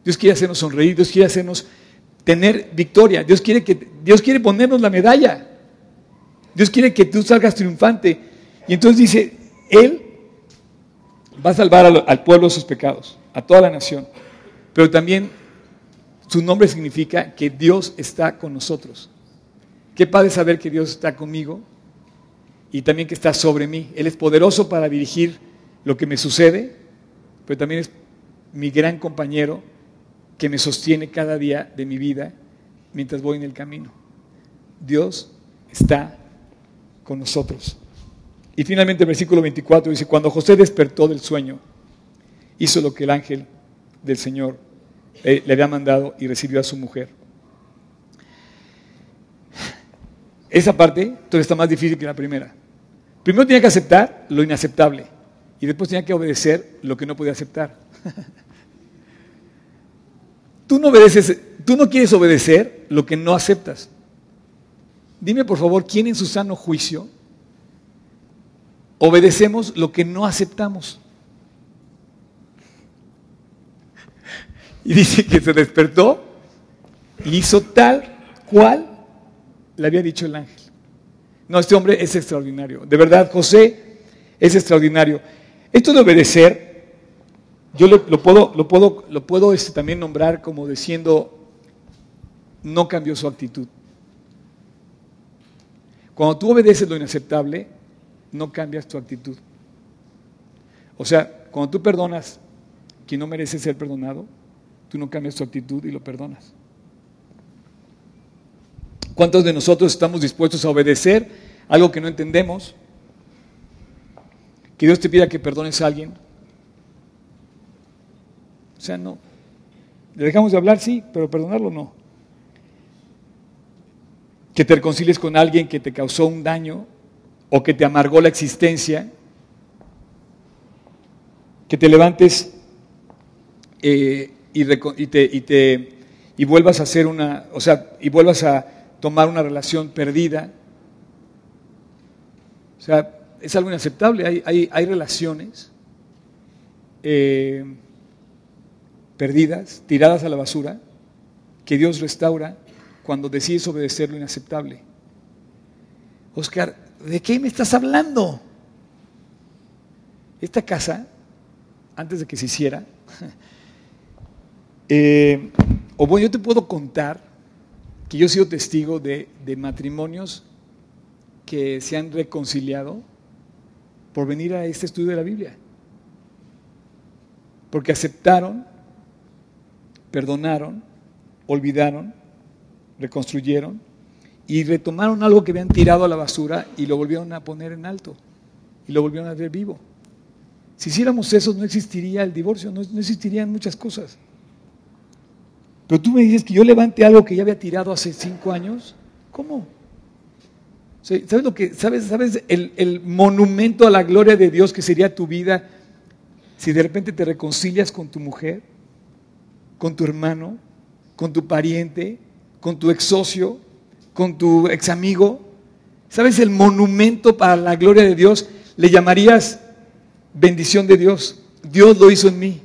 Dios quiere hacernos sonreír, Dios quiere hacernos tener victoria. Dios quiere, que, Dios quiere ponernos la medalla. Dios quiere que tú salgas triunfante. Y entonces dice, Él va a salvar al, pueblo de sus pecados, a toda la nación. Pero también su nombre significa que Dios está con nosotros. Qué padre saber que Dios está conmigo y también que está sobre mí. Él es poderoso para dirigir lo que me sucede, pero también es mi gran compañero que me sostiene cada día de mi vida mientras voy en el camino. Dios está con nosotros. Y finalmente el versículo 24 dice, cuando José despertó del sueño, hizo lo que el ángel del Señor eh, le había mandado y recibió a su mujer. Esa parte todavía está más difícil que la primera. Primero tenía que aceptar lo inaceptable y después tenía que obedecer lo que no podía aceptar. tú no obedeces, tú no quieres obedecer lo que no aceptas. Dime por favor, ¿quién en su sano juicio obedecemos lo que no aceptamos? Y dice que se despertó y hizo tal cual le había dicho el ángel. No, este hombre es extraordinario. De verdad, José es extraordinario. Esto de obedecer, yo lo, puedo, lo puedo, lo puedo este, también nombrar como diciendo, no cambió su actitud. Cuando tú obedeces lo inaceptable, no cambias tu actitud. O sea, cuando tú perdonas quien no merece ser perdonado, tú no cambias tu actitud y lo perdonas. ¿Cuántos de nosotros estamos dispuestos a obedecer algo que no entendemos? Que Dios te pida que perdones a alguien. O sea, no. Le dejamos de hablar, sí, pero perdonarlo no. Que te reconcilies con alguien que te causó un daño o que te amargó la existencia. Que te levantes eh, y, te, y, te, y vuelvas a hacer una, o sea, y vuelvas a tomar una relación perdida. O sea, es algo inaceptable. Hay, relaciones eh, perdidas, tiradas a la basura, que Dios restaura cuando decides obedecer lo inaceptable. Oscar, ¿de qué me estás hablando? Esta casa, antes de que se hiciera, Eh, o bueno, yo te puedo contar que yo he sido testigo de, matrimonios que se han reconciliado por venir a este estudio de la Biblia. Porque aceptaron, perdonaron, olvidaron, reconstruyeron y retomaron algo que habían tirado a la basura y lo volvieron a poner en alto y lo volvieron a ver vivo. Si hiciéramos eso no existiría el divorcio, no existirían muchas cosas. Pero tú me dices que yo levante algo que ya había tirado hace cinco años. ¿Cómo? ¿Sabes lo que, sabes, sabes el, el, monumento a la gloria de Dios que sería tu vida si de repente te reconcilias con tu mujer, con tu hermano, con tu pariente, con tu ex socio, con tu ex amigo? ¿Sabes el monumento para la gloria de Dios? Le llamarías bendición de Dios. Dios lo hizo en mí.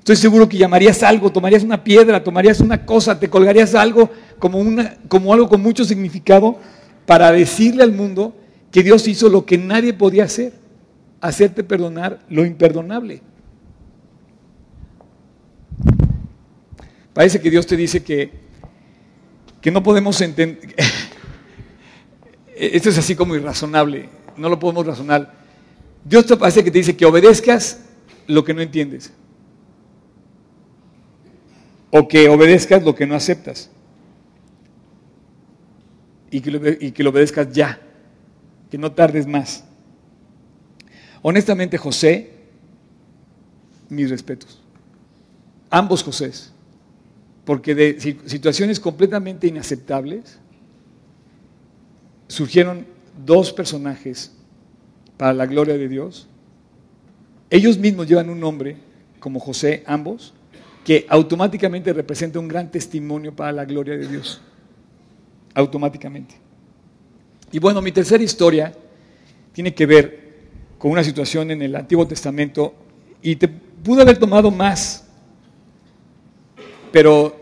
Estoy seguro que llamarías algo, tomarías una piedra, tomarías una cosa, te colgarías algo como, una, como algo con mucho significado para decirle al mundo que Dios hizo lo que nadie podía hacer, hacerte perdonar lo imperdonable. Parece que Dios te dice que, que no podemos entender, esto es así como irrazonable, no lo podemos razonar. Dios te parece que te dice que obedezcas lo que no entiendes o que obedezcas lo que no aceptas y que, lo, y que lo obedezcas ya, que no tardes más. Honestamente, José, mis respetos. Ambos Josés. Porque de situaciones completamente inaceptables surgieron dos personajes para la gloria de Dios. Ellos mismos llevan un nombre, como José, ambos, que automáticamente representa un gran testimonio para la gloria de Dios automáticamente. Y bueno, mi tercera historia tiene que ver con una situación en el Antiguo Testamento y te pudo haber tomado más, pero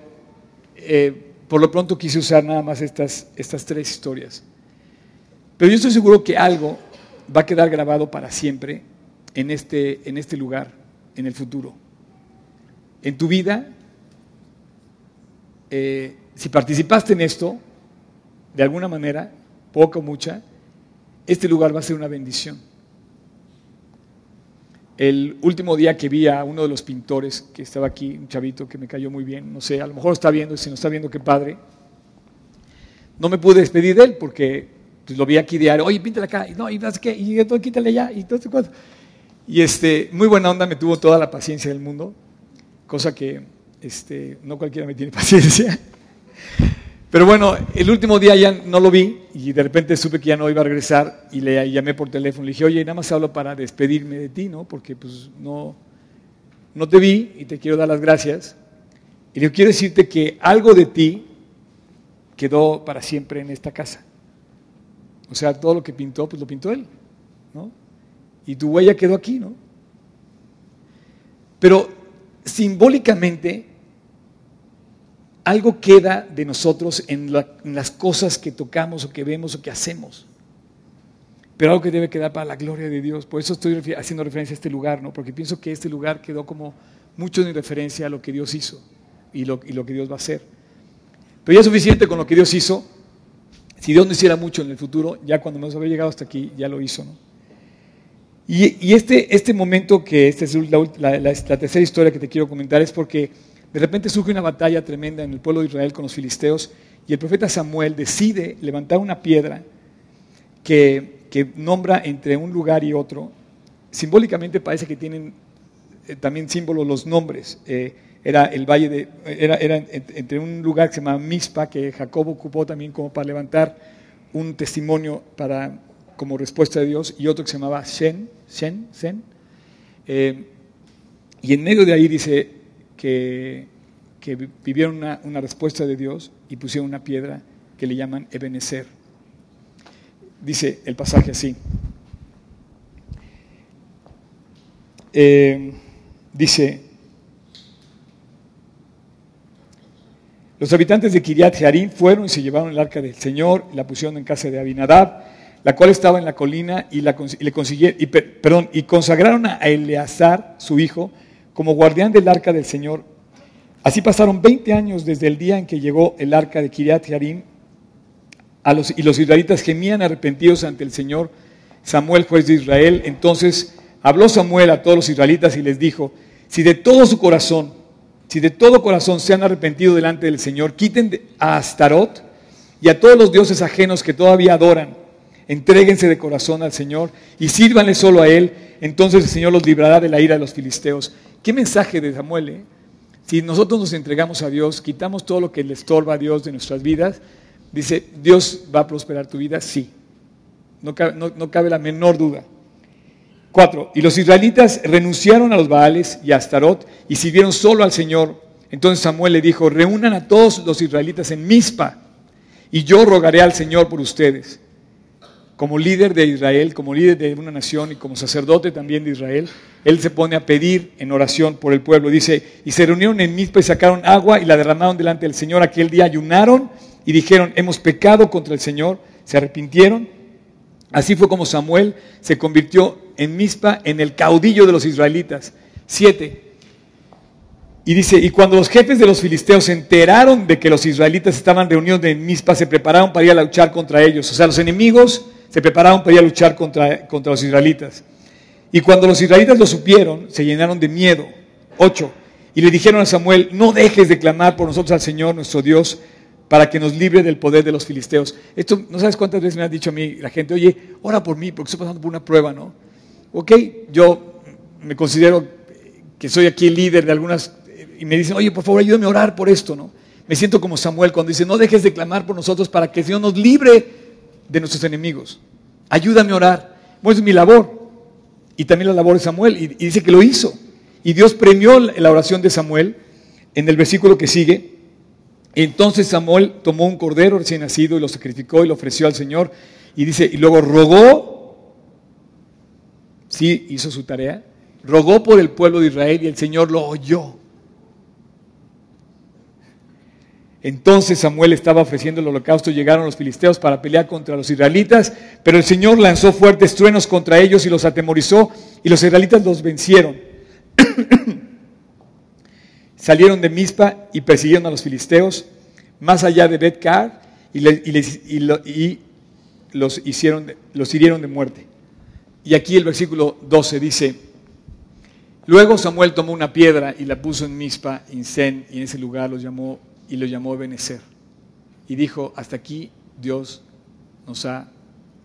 eh, por lo pronto quise usar nada más estas, estas tres historias. Pero yo estoy seguro que algo va a quedar grabado para siempre en este, en este lugar, en el futuro. En tu vida, eh, si participaste en esto, de alguna manera, poca o mucha, este lugar va a ser una bendición. El último día que vi a uno de los pintores que estaba aquí, un chavito que me cayó muy bien, no sé, a lo mejor está viendo, si no está viendo, qué padre. No me pude despedir de él porque pues, lo vi aquí diario, oye, píntale acá, y no, y qué, y todo, quítale allá, y todo cosas. Y este, muy buena onda, me tuvo toda la paciencia del mundo, cosa que este, no cualquiera me tiene paciencia. Pero bueno, el último día ya no lo vi y de repente supe que ya no iba a regresar y le llamé por teléfono. Le dije, oye, nada más hablo para despedirme de ti, ¿no? Porque pues no, no te vi y te quiero dar las gracias. Y le quiero decirte que algo de ti quedó para siempre en esta casa. O sea, todo lo que pintó, pues lo pintó él, ¿no? Y tu huella quedó aquí, ¿no? Pero simbólicamente algo queda de nosotros en, las cosas que tocamos o que vemos o que hacemos. Pero algo que debe quedar para la gloria de Dios. Por eso estoy haciendo referencia a este lugar, ¿no? Porque pienso que este lugar quedó como mucho en referencia a lo que Dios hizo y lo, y lo que Dios va a hacer. Pero ya es suficiente con lo que Dios hizo. Si Dios no hiciera mucho en el futuro, ya cuando nos había llegado hasta aquí, ya lo hizo, ¿no? Y, este, este momento que esta es la, la tercera historia que te quiero comentar es porque de repente surge una batalla tremenda en el pueblo de Israel con los filisteos y el profeta Samuel decide levantar una piedra que, nombra entre un lugar y otro. Simbólicamente parece que tienen eh, también símbolos los nombres. Eh, era el valle de, era, era, entre un lugar que se llama Mispa, que Jacob ocupó también como para levantar un testimonio para, como respuesta de Dios, y otro que se llamaba Shen, Shen, Shen. Eh, y en medio de ahí dice, que, vivieron una, respuesta de Dios y pusieron una piedra que le llaman Ebenezer. Dice el pasaje así. Eh, dice, los habitantes de Kiriat Jearim fueron y se llevaron el arca del Señor, la pusieron en casa de Abinadab, la cual estaba en la colina, y, la, consiguieron, perdón, y consagraron a Eleazar, su hijo, como guardián del arca del Señor. Así pasaron 20 años desde el día en que llegó el arca de Kiriat Yarim y los israelitas gemían arrepentidos ante el Señor Samuel, juez de Israel. Entonces habló Samuel a todos los israelitas y les dijo, si de todo su corazón, si de todo corazón se han arrepentido delante del Señor, quiten a Astarot y a todos los dioses ajenos que todavía adoran, entréguense de corazón al Señor y sírvanle solo a Él, entonces el Señor los librará de la ira de los filisteos. ¿Qué mensaje de Samuel? Eh? Si nosotros nos entregamos a Dios, quitamos todo lo que le estorba a Dios de nuestras vidas, dice, ¿Dios va a prosperar tu vida? Sí. No cabe, la menor duda. Cuatro, y los israelitas renunciaron a los Baales y a Astarot y sirvieron solo al Señor. Entonces Samuel le dijo, reúnan a todos los israelitas en Mizpa y yo rogaré al Señor por ustedes como líder de Israel, como líder de una nación y como sacerdote también de Israel, él se pone a pedir en oración por el pueblo. Dice, y se reunieron en Mizpa y sacaron agua y la derramaron delante del Señor. Aquel día ayunaron y dijeron, hemos pecado contra el Señor. se arrepintieron. Así fue como Samuel se convirtió en Mispa en el caudillo de los israelitas. Siete. Y dice, y cuando los jefes de los filisteos se enteraron de que los israelitas estaban reunidos en Mispa, se prepararon para ir a luchar contra ellos. O sea, los enemigos se prepararon para ir a luchar contra, contra los israelitas. Y cuando los israelitas lo supieron, se llenaron de miedo. Ocho. Y le dijeron a Samuel, no dejes de clamar por nosotros al Señor nuestro Dios para que nos libre del poder de los filisteos. Esto, no sabes cuántas veces me ha dicho a mí la gente, oye, ora por mí porque estoy pasando por una prueba, ¿no? Ok, yo me considero que soy aquí el líder de algunas, y me dicen, oye, por favor, ayúdame a orar por esto, ¿no? Me siento como Samuel cuando dice, no dejes de clamar por nosotros para que el Señor nos libre de nuestros enemigos. Ayúdame a orar. Bueno, es mi labor. Y también la labor de Samuel. Y, dice que lo hizo. Y Dios premió la oración de Samuel en el versículo que sigue. Entonces Samuel tomó un cordero recién nacido y lo sacrificó y lo ofreció al Señor. Y dice, y luego rogó, sí, hizo su tarea, rogó por el pueblo de Israel y el Señor lo oyó. Entonces Samuel estaba ofreciendo el holocausto, llegaron los filisteos para pelear contra los israelitas, pero el Señor lanzó fuertes truenos contra ellos y los atemorizó y los israelitas los vencieron. Salieron de Mizpa y persiguieron a los filisteos más allá de Betcar y, los, hicieron, los hirieron de muerte. Y aquí el versículo 12 dice, luego Samuel tomó una piedra y la puso en Mizpa, Sen, y en ese lugar los llamó y lo llamó Benecer. Y dijo, hasta aquí Dios nos ha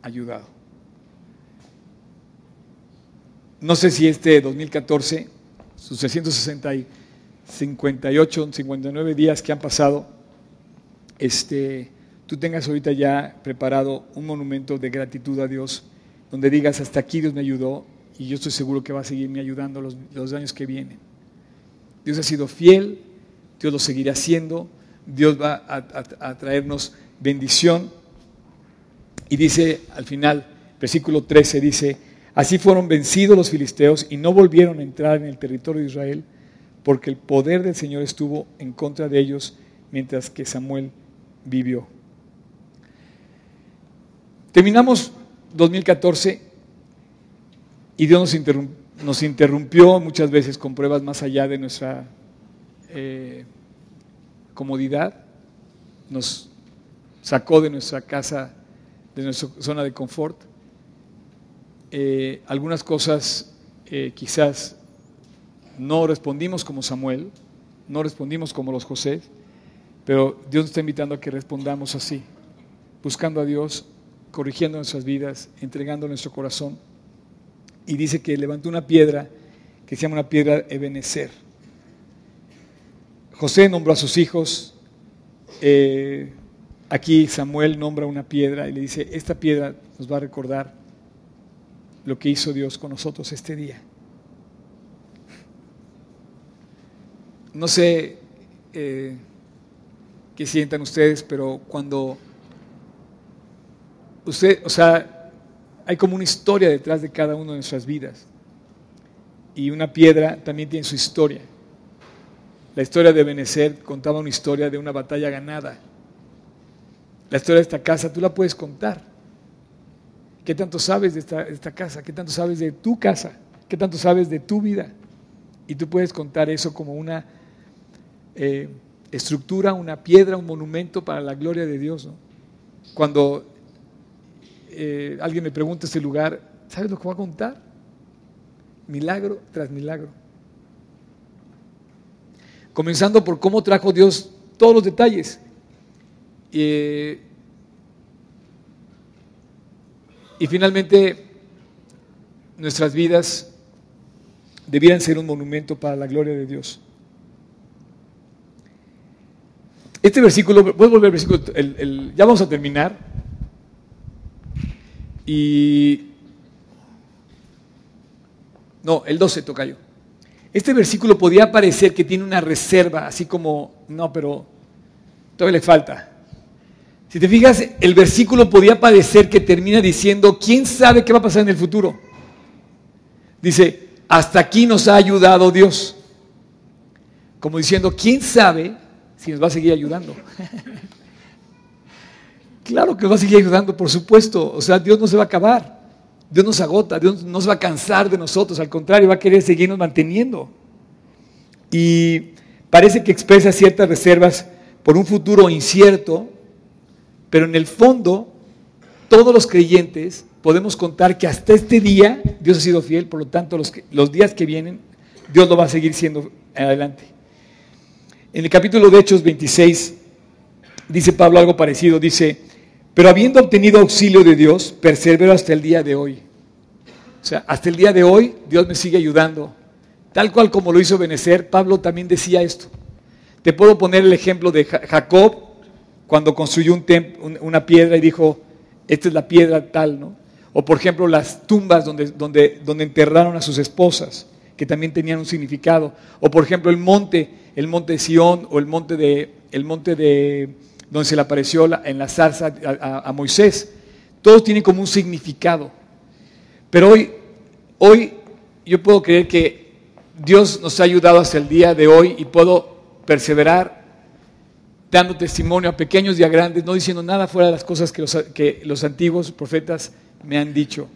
ayudado. No sé si este 2014, sus 660 58, 59 días que han pasado, este, tú tengas ahorita ya preparado un monumento de gratitud a Dios, donde digas, hasta aquí Dios me ayudó y yo estoy seguro que va a seguirme ayudando los, los años que vienen. Dios ha sido fiel, Dios lo seguirá haciendo, Dios va a, traernos bendición. Y dice al final, versículo 13, dice, así fueron vencidos los filisteos y no volvieron a entrar en el territorio de Israel, porque el poder del Señor estuvo en contra de ellos mientras que Samuel vivió. Terminamos 2014 y Dios nos, interrumpió muchas veces con pruebas más allá de nuestra eh, comodidad, nos sacó de nuestra casa, de nuestra zona de confort. Eh, algunas cosas eh, quizás no respondimos como Samuel, no respondimos como los José, pero Dios nos está invitando a que respondamos así, buscando a Dios, corrigiendo nuestras vidas, entregando nuestro corazón. Y dice que levantó una piedra que se llama una piedra Ebenezer. José nombró a sus hijos. Eh, aquí Samuel nombra una piedra y le dice, esta piedra nos va a recordar lo que hizo Dios con nosotros este día. No sé eh, qué sientan ustedes, pero cuando usted, o sea, hay como una historia detrás de cada una de nuestras vidas. Y una piedra también tiene su historia. La historia de Benecer contaba una historia de una batalla ganada. La historia de esta casa tú la puedes contar. ¿Qué tanto sabes de esta, casa? ¿Qué tanto sabes de tu casa? ¿Qué tanto sabes de tu vida? Y tú puedes contar eso como una eh, estructura, una piedra, un monumento para la gloria de Dios. Cuando eh, alguien me pregunta este lugar, ¿sabes lo que voy a contar? Milagro tras milagro. Comenzando por cómo trajo Dios todos los detalles. y finalmente, nuestras vidas debieran ser un monumento para la gloria de Dios. Este versículo, puedes volver al versículo, ya vamos a terminar. Y. No, el 12 toca yo. Este versículo podía parecer que tiene una reserva, así como, no, pero todavía le falta. Si te fijas, el versículo podía parecer que termina diciendo, ¿quién sabe qué va a pasar en el futuro? Dice, hasta aquí nos ha ayudado Dios. Como diciendo, ¿quién sabe si nos va a seguir ayudando. Claro que nos va a seguir ayudando, por supuesto. O sea, Dios no se va a acabar. Dios nos agota, Dios no se va a cansar de nosotros, al contrario, va a querer seguirnos manteniendo. Y parece que expresa ciertas reservas por un futuro incierto, pero en el fondo, todos los creyentes podemos contar que hasta este día Dios ha sido fiel, por lo tanto, los, los días que vienen, Dios lo va a seguir siendo adelante. En el capítulo de Hechos 26, dice Pablo algo parecido, dice, pero habiendo obtenido auxilio de Dios, persevero hasta el día de hoy. O sea, hasta el día de hoy Dios me sigue ayudando. Tal cual como lo hizo Benecer, Pablo también decía esto. Te puedo poner el ejemplo de Jacob cuando construyó un una piedra y dijo, esta es la piedra tal, ¿no? O por ejemplo las tumbas donde, donde, donde enterraron a sus esposas, que también tenían un significado. O por ejemplo el monte, el monte de Sión o el monte de, el monte de donde se le apareció en la zarza a, Moisés. Todos tienen como un significado. Pero hoy, hoy yo puedo creer que Dios nos ha ayudado hasta el día de hoy y puedo perseverar dando testimonio a pequeños y a grandes, no diciendo nada fuera de las cosas que los, antiguos profetas me han dicho.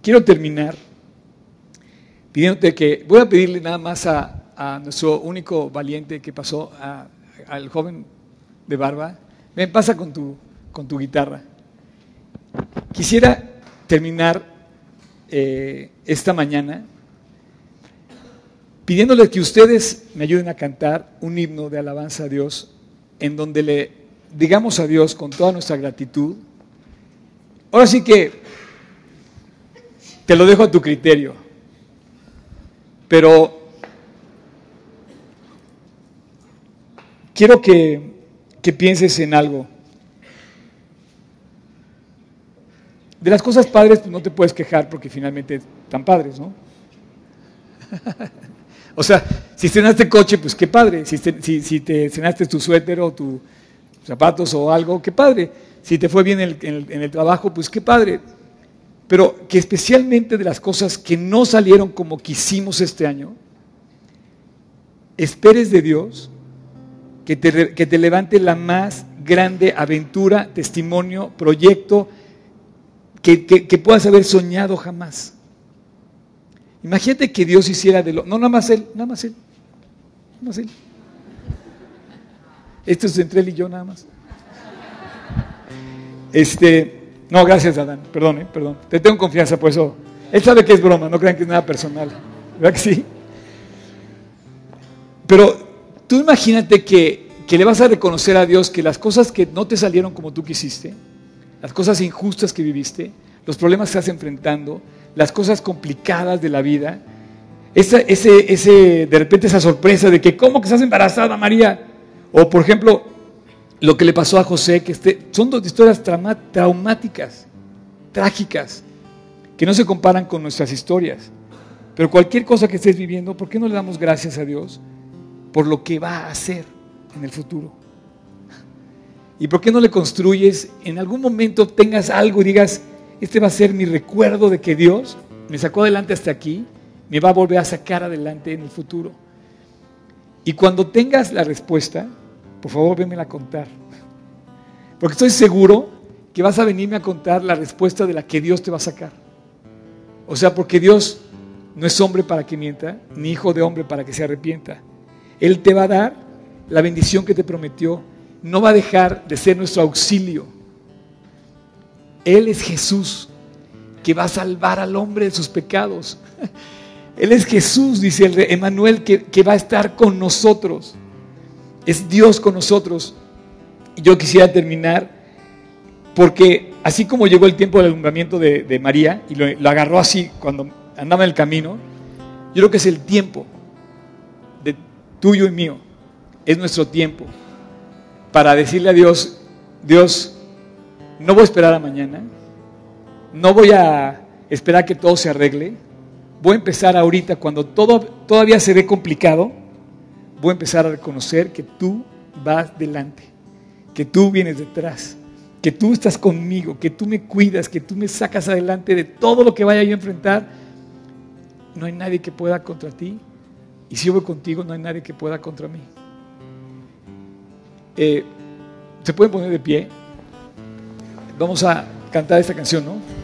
Quiero terminar pidiéndote que voy a pedirle nada más a nuestro único valiente que pasó, al joven de barba. Ven, pasa con tu, con tu guitarra. Quisiera terminar eh, esta mañana pidiéndole que ustedes me ayuden a cantar un himno de alabanza a Dios en donde le digamos a Dios con toda nuestra gratitud. Ahora sí que te lo dejo a tu criterio, pero quiero que que pienses en algo. De las cosas padres pues, no te puedes quejar porque finalmente están padres, ¿no? o sea, si cenaste coche, pues qué padre. Si te, si, te cenaste tu suéter o tus zapatos o algo, qué padre. Si te fue bien en el, en el trabajo, pues qué padre. Pero que especialmente de las cosas que no salieron como quisimos este año, esperes de Dios que te, levante la más grande aventura, testimonio, proyecto que, que, puedas haber soñado jamás. Imagínate que Dios hiciera de lo... No, nada más Él, nada más Él. Nada más Él. Esto es entre Él y yo nada más. Este, no, gracias Adán, perdón, eh, perdón. Te tengo confianza por eso. Él sabe que es broma, no crean que es nada personal. ¿Verdad que sí? Pero Tú imagínate que, le vas a reconocer a Dios que las cosas que no te salieron como tú quisiste, las cosas injustas que viviste, los problemas que estás enfrentando, las cosas complicadas de la vida, ese, ese, de repente esa sorpresa de que, ¿cómo que estás embarazada, María? O, por ejemplo, lo que le pasó a José, que este, son dos historias traumáticas, trágicas, que no se comparan con nuestras historias. Pero cualquier cosa que estés viviendo, ¿por qué no le damos gracias a Dios? Por lo que va a hacer en el futuro. ¿Y por qué no le construyes, en algún momento tengas algo y digas, este va a ser mi recuerdo de que Dios me sacó adelante hasta aquí, me va a volver a sacar adelante en el futuro? Y cuando tengas la respuesta, por favor, vémela a contar. Porque estoy seguro que vas a venirme a contar la respuesta de la que Dios te va a sacar. O sea, porque Dios no es hombre para que mienta, ni hijo de hombre para que se arrepienta. Él te va a dar la bendición que te prometió. No va a dejar de ser nuestro auxilio. Él es Jesús que va a salvar al hombre de sus pecados. Él es Jesús, dice el Emanuel, que, que, va a estar con nosotros. Es Dios con nosotros. Y yo quisiera terminar porque así como llegó el tiempo del alumbramiento de, María y lo agarró así cuando andaba en el camino, yo creo que es el tiempo tuyo y mío. Es nuestro tiempo. Para decirle a Dios, Dios, no voy a esperar a mañana, no voy a esperar que todo se arregle, voy a empezar ahorita cuando todo todavía se ve complicado, voy a empezar a reconocer que tú vas delante, que tú vienes detrás, que tú estás conmigo, que tú me cuidas, que tú me sacas adelante de todo lo que vaya yo a enfrentar. No hay nadie que pueda contra ti y si yo voy contigo, no hay nadie que pueda contra mí. Eh, ¿Se pueden poner de pie? Vamos a cantar esta canción, ¿no?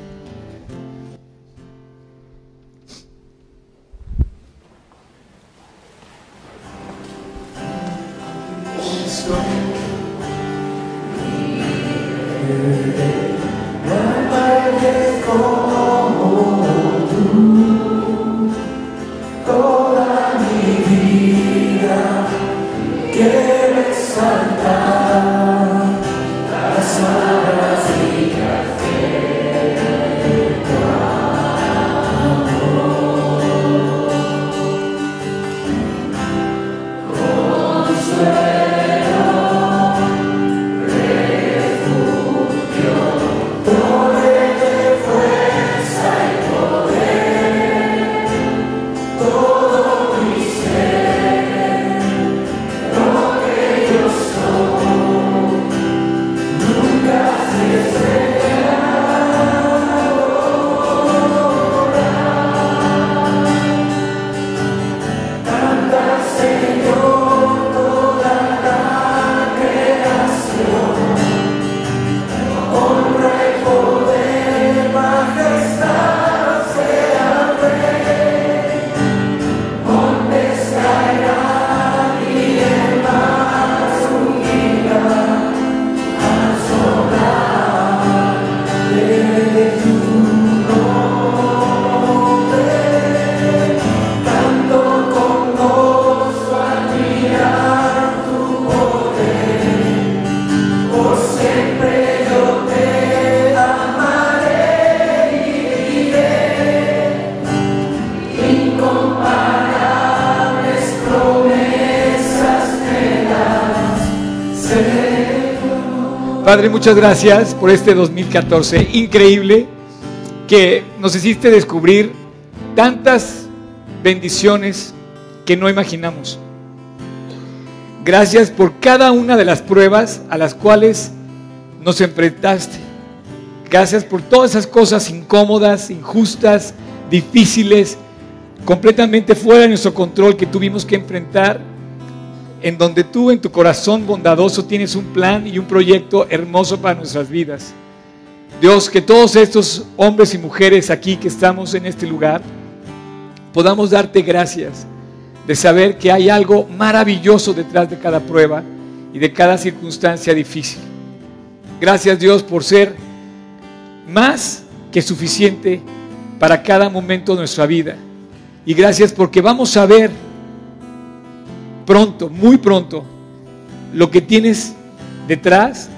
Padre, muchas gracias por este 2014 increíble que nos hiciste descubrir tantas bendiciones que no imaginamos. Gracias por cada una de las pruebas a las cuales nos enfrentaste. Gracias por todas esas cosas incómodas, injustas, difíciles, completamente fuera de nuestro control que tuvimos que enfrentar en donde tú en tu corazón bondadoso tienes un plan y un proyecto hermoso para nuestras vidas. Dios, que todos estos hombres y mujeres aquí que estamos en este lugar, podamos darte gracias de saber que hay algo maravilloso detrás de cada prueba y de cada circunstancia difícil. Gracias Dios por ser más que suficiente para cada momento de nuestra vida. Y gracias porque vamos a ver pronto, muy pronto, lo que tienes detrás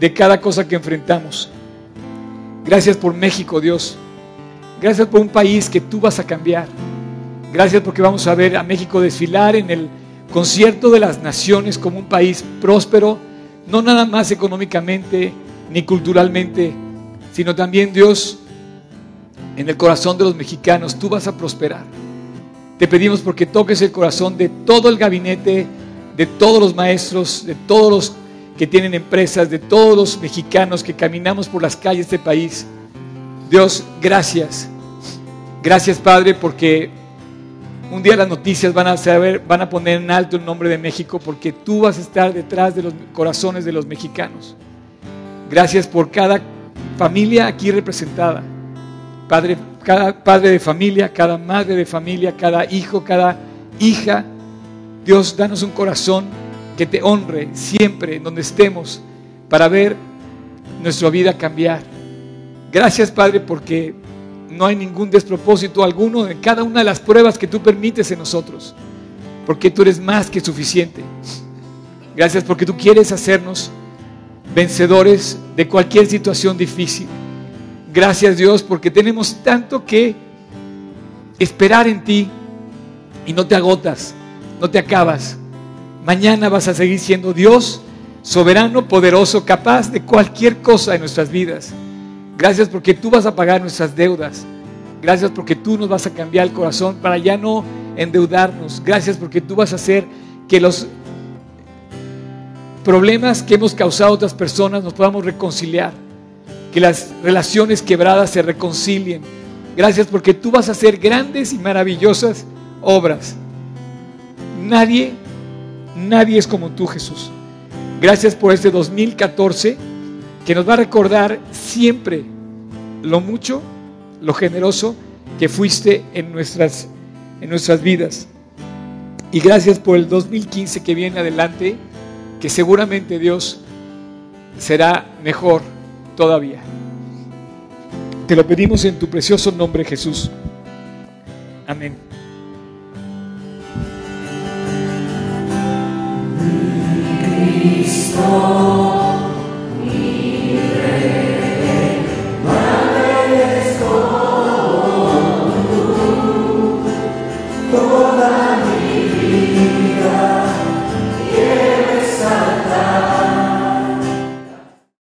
de cada cosa que enfrentamos. Gracias por México, Dios. Gracias por un país que tú vas a cambiar. Gracias porque vamos a ver a México desfilar en el concierto de las naciones como un país próspero, no nada más económicamente ni culturalmente, sino también Dios, en el corazón de los mexicanos, tú vas a prosperar. Te pedimos porque toques el corazón de todo el gabinete, de todos los maestros, de todos los que tienen empresas, de todos los mexicanos que caminamos por las calles de este país. Dios, gracias. Gracias, Padre, porque un día las noticias van a saber, van a poner en alto el nombre de México porque tú vas a estar detrás de los corazones de los mexicanos. Gracias por cada familia aquí representada. Padre, cada padre de familia, cada madre de familia, cada hijo, cada hija. Dios, danos un corazón que te honre siempre donde estemos para ver nuestra vida cambiar. Gracias, Padre, porque no hay ningún despropósito alguno en cada una de las pruebas que tú permites en nosotros, porque tú eres más que suficiente. Gracias porque tú quieres hacernos vencedores de cualquier situación difícil. Gracias Dios porque tenemos tanto que esperar en ti y no te agotas, no te acabas. Mañana vas a seguir siendo Dios, soberano, poderoso, capaz de cualquier cosa en nuestras vidas. Gracias porque tú vas a pagar nuestras deudas. Gracias porque tú nos vas a cambiar el corazón para ya no endeudarnos. Gracias porque tú vas a hacer que los problemas que hemos causado a otras personas nos podamos reconciliar que las relaciones quebradas se reconcilien. Gracias porque tú vas a hacer grandes y maravillosas obras. Nadie, nadie es como tú, Jesús. Gracias por este 2014 que nos va a recordar siempre lo mucho, lo generoso que fuiste en nuestras, en nuestras vidas. Y gracias por el 2015 que viene adelante, que seguramente Dios será mejor todavía. Te lo pedimos en tu precioso nombre, Jesús. Amén.